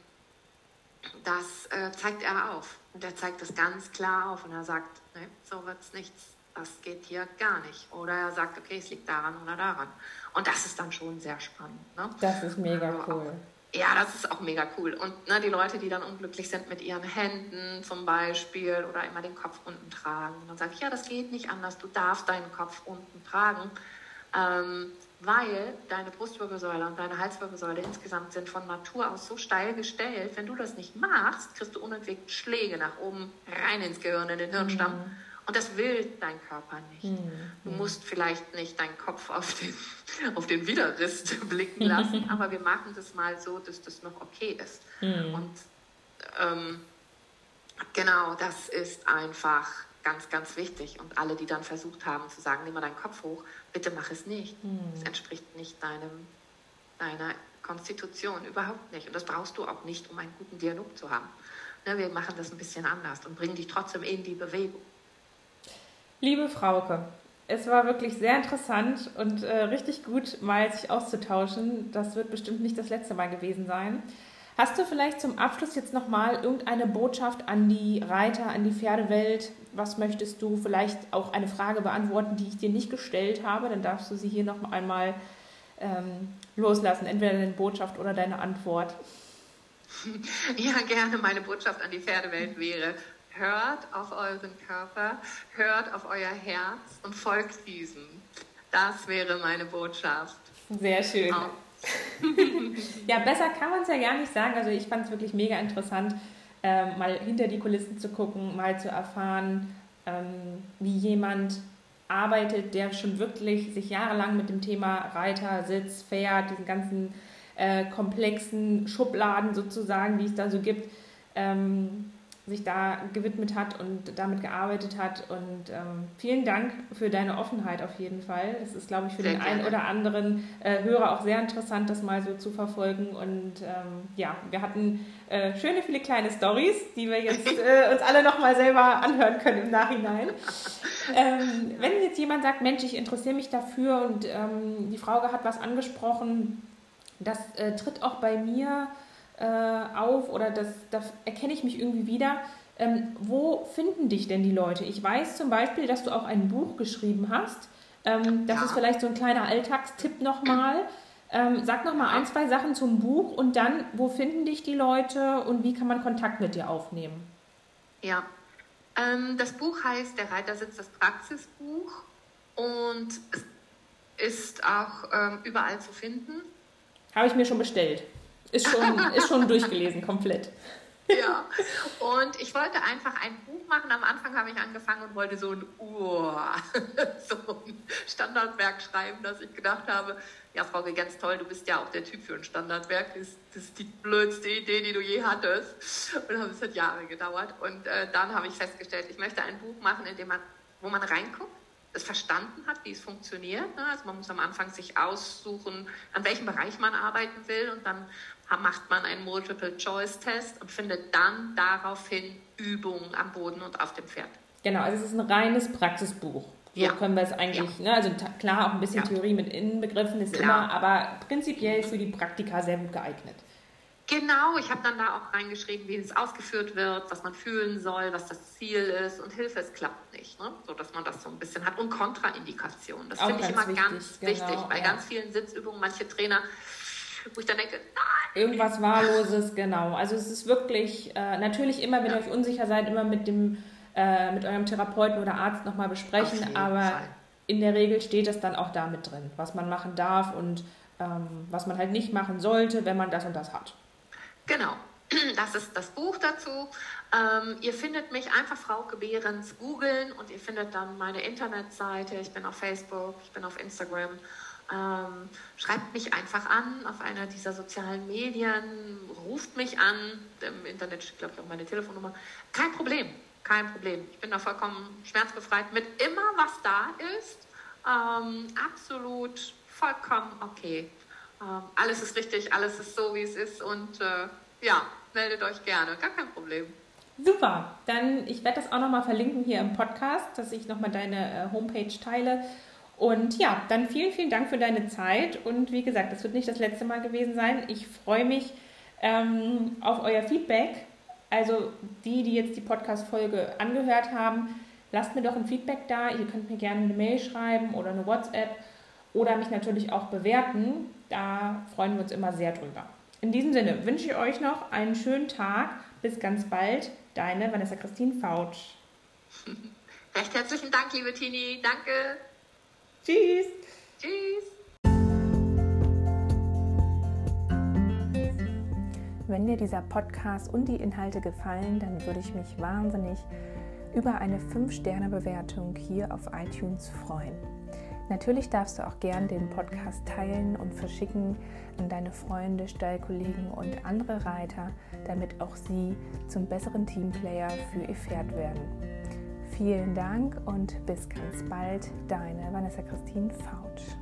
das äh, zeigt er auf und er zeigt es ganz klar auf und er sagt, ne, so wird es nichts das geht hier gar nicht. Oder er sagt, okay, es liegt daran oder daran. Und das ist dann schon sehr spannend. Ne? Das ist mega also cool. Auch, ja, das ist auch mega cool. Und ne, die Leute, die dann unglücklich sind mit ihren Händen zum Beispiel oder immer den Kopf unten tragen, dann sage ich, ja, das geht nicht anders. Du darfst deinen Kopf unten tragen. Ähm, weil deine Brustwirbelsäule und deine Halswirbelsäule insgesamt sind von Natur aus so steil gestellt. Wenn du das nicht machst, kriegst du unentwegt Schläge nach oben rein ins Gehirn, in den Hirnstamm. Mhm. Und das will dein Körper nicht. Mhm. Du musst vielleicht nicht deinen Kopf auf den, auf den Widerriss blicken lassen, aber wir machen das mal so, dass das noch okay ist. Mhm. Und ähm, genau, das ist einfach ganz, ganz wichtig. Und alle, die dann versucht haben zu sagen, nimm mal deinen Kopf hoch, bitte mach es nicht. Es mhm. entspricht nicht deinem, deiner Konstitution, überhaupt nicht. Und das brauchst du auch nicht, um einen guten Dialog zu haben. Ne, wir machen das ein bisschen anders und bringen dich trotzdem in die Bewegung. Liebe Frauke, es war wirklich sehr interessant und äh, richtig gut, mal sich auszutauschen. Das wird bestimmt nicht das letzte Mal gewesen sein. Hast du vielleicht zum Abschluss jetzt nochmal irgendeine Botschaft an die Reiter, an die Pferdewelt? Was möchtest du vielleicht auch eine Frage beantworten, die ich dir nicht gestellt habe? Dann darfst du sie hier noch einmal ähm, loslassen, entweder deine Botschaft oder deine Antwort. Ja, gerne. Meine Botschaft an die Pferdewelt wäre, hört auf euren Körper, hört auf euer Herz und folgt diesem. Das wäre meine Botschaft. Sehr schön. Oh. ja, besser kann man es ja gar nicht sagen. Also ich fand es wirklich mega interessant, äh, mal hinter die Kulissen zu gucken, mal zu erfahren, ähm, wie jemand arbeitet, der schon wirklich sich jahrelang mit dem Thema Reiter, Sitz, Pferd, diesen ganzen äh, komplexen Schubladen sozusagen, die es da so gibt, ähm, sich da gewidmet hat und damit gearbeitet hat. Und ähm, vielen Dank für deine Offenheit auf jeden Fall. Das ist, glaube ich, für sehr den gerne. einen oder anderen äh, Hörer auch sehr interessant, das mal so zu verfolgen. Und ähm, ja, wir hatten äh, schöne, viele kleine Stories, die wir jetzt äh, uns alle nochmal selber anhören können im Nachhinein. Ähm, wenn jetzt jemand sagt, Mensch, ich interessiere mich dafür und ähm, die Frau hat was angesprochen, das äh, tritt auch bei mir äh, auf oder das, da erkenne ich mich irgendwie wieder. Ähm, wo finden dich denn die Leute? Ich weiß zum Beispiel, dass du auch ein Buch geschrieben hast. Ähm, das ja. ist vielleicht so ein kleiner Alltagstipp nochmal. Ähm, sag nochmal ein, zwei Sachen zum Buch und dann, wo finden dich die Leute und wie kann man Kontakt mit dir aufnehmen? Ja, ähm, das Buch heißt Der Reitersitz, das Praxisbuch und ist auch ähm, überall zu finden. Habe ich mir schon bestellt. Ist schon, ist schon durchgelesen, komplett. Ja, und ich wollte einfach ein Buch machen. Am Anfang habe ich angefangen und wollte so ein Ur, so ein Standardwerk schreiben, dass ich gedacht habe, ja, Frau ganz toll, du bist ja auch der Typ für ein Standardwerk. Das, das ist die blödste Idee, die du je hattest. Und es hat Jahre gedauert. Und äh, dann habe ich festgestellt, ich möchte ein Buch machen, in dem man, wo man reinguckt, es verstanden hat, wie es funktioniert. Ne? Also man muss am Anfang sich aussuchen, an welchem Bereich man arbeiten will und dann macht man einen Multiple-Choice-Test und findet dann daraufhin Übungen am Boden und auf dem Pferd. Genau, also es ist ein reines Praxisbuch. So ja. können wir es eigentlich, ja. ne? also klar auch ein bisschen ja. Theorie mit inbegriffen ist klar. immer, aber prinzipiell für die Praktika sehr gut geeignet. Genau, ich habe dann da auch reingeschrieben, wie es ausgeführt wird, was man fühlen soll, was das Ziel ist und Hilfe, es klappt nicht, ne? so dass man das so ein bisschen hat und Kontraindikationen. Das finde ich immer wichtig, ganz genau, wichtig bei ganz vielen Sitzübungen. Manche Trainer wo ich dann denke, nein. Irgendwas Wahlloses, genau. Also es ist wirklich, äh, natürlich immer, wenn ja. ihr euch unsicher seid, immer mit dem, äh, mit eurem Therapeuten oder Arzt nochmal besprechen, aber Fall. in der Regel steht es dann auch damit drin, was man machen darf und ähm, was man halt nicht machen sollte, wenn man das und das hat. Genau. Das ist das Buch dazu. Ähm, ihr findet mich einfach Frau Behrens googeln und ihr findet dann meine Internetseite. Ich bin auf Facebook, ich bin auf Instagram. Ähm, schreibt mich einfach an auf einer dieser sozialen Medien, ruft mich an. Im Internet steht, glaube ich, auch meine Telefonnummer. Kein Problem, kein Problem. Ich bin da vollkommen schmerzbefreit mit immer, was da ist. Ähm, absolut vollkommen okay. Ähm, alles ist richtig, alles ist so, wie es ist. Und äh, ja, meldet euch gerne, gar kein Problem. Super, dann ich werde das auch nochmal verlinken hier im Podcast, dass ich nochmal deine äh, Homepage teile und ja, dann vielen, vielen Dank für deine Zeit. Und wie gesagt, das wird nicht das letzte Mal gewesen sein. Ich freue mich ähm, auf euer Feedback. Also die, die jetzt die Podcast-Folge angehört haben, lasst mir doch ein Feedback da. Ihr könnt mir gerne eine Mail schreiben oder eine WhatsApp oder mich natürlich auch bewerten. Da freuen wir uns immer sehr drüber. In diesem Sinne wünsche ich euch noch einen schönen Tag. Bis ganz bald. Deine Vanessa Christine Fautsch. Recht herzlichen Dank, liebe Tini. Danke. Tschüss. Tschüss. Wenn dir dieser Podcast und die Inhalte gefallen, dann würde ich mich wahnsinnig über eine 5-Sterne-Bewertung hier auf iTunes freuen. Natürlich darfst du auch gern den Podcast teilen und verschicken an deine Freunde, Stallkollegen und andere Reiter, damit auch sie zum besseren Teamplayer für ihr Pferd werden. Vielen Dank und bis ganz bald, deine Vanessa Christine Fautsch.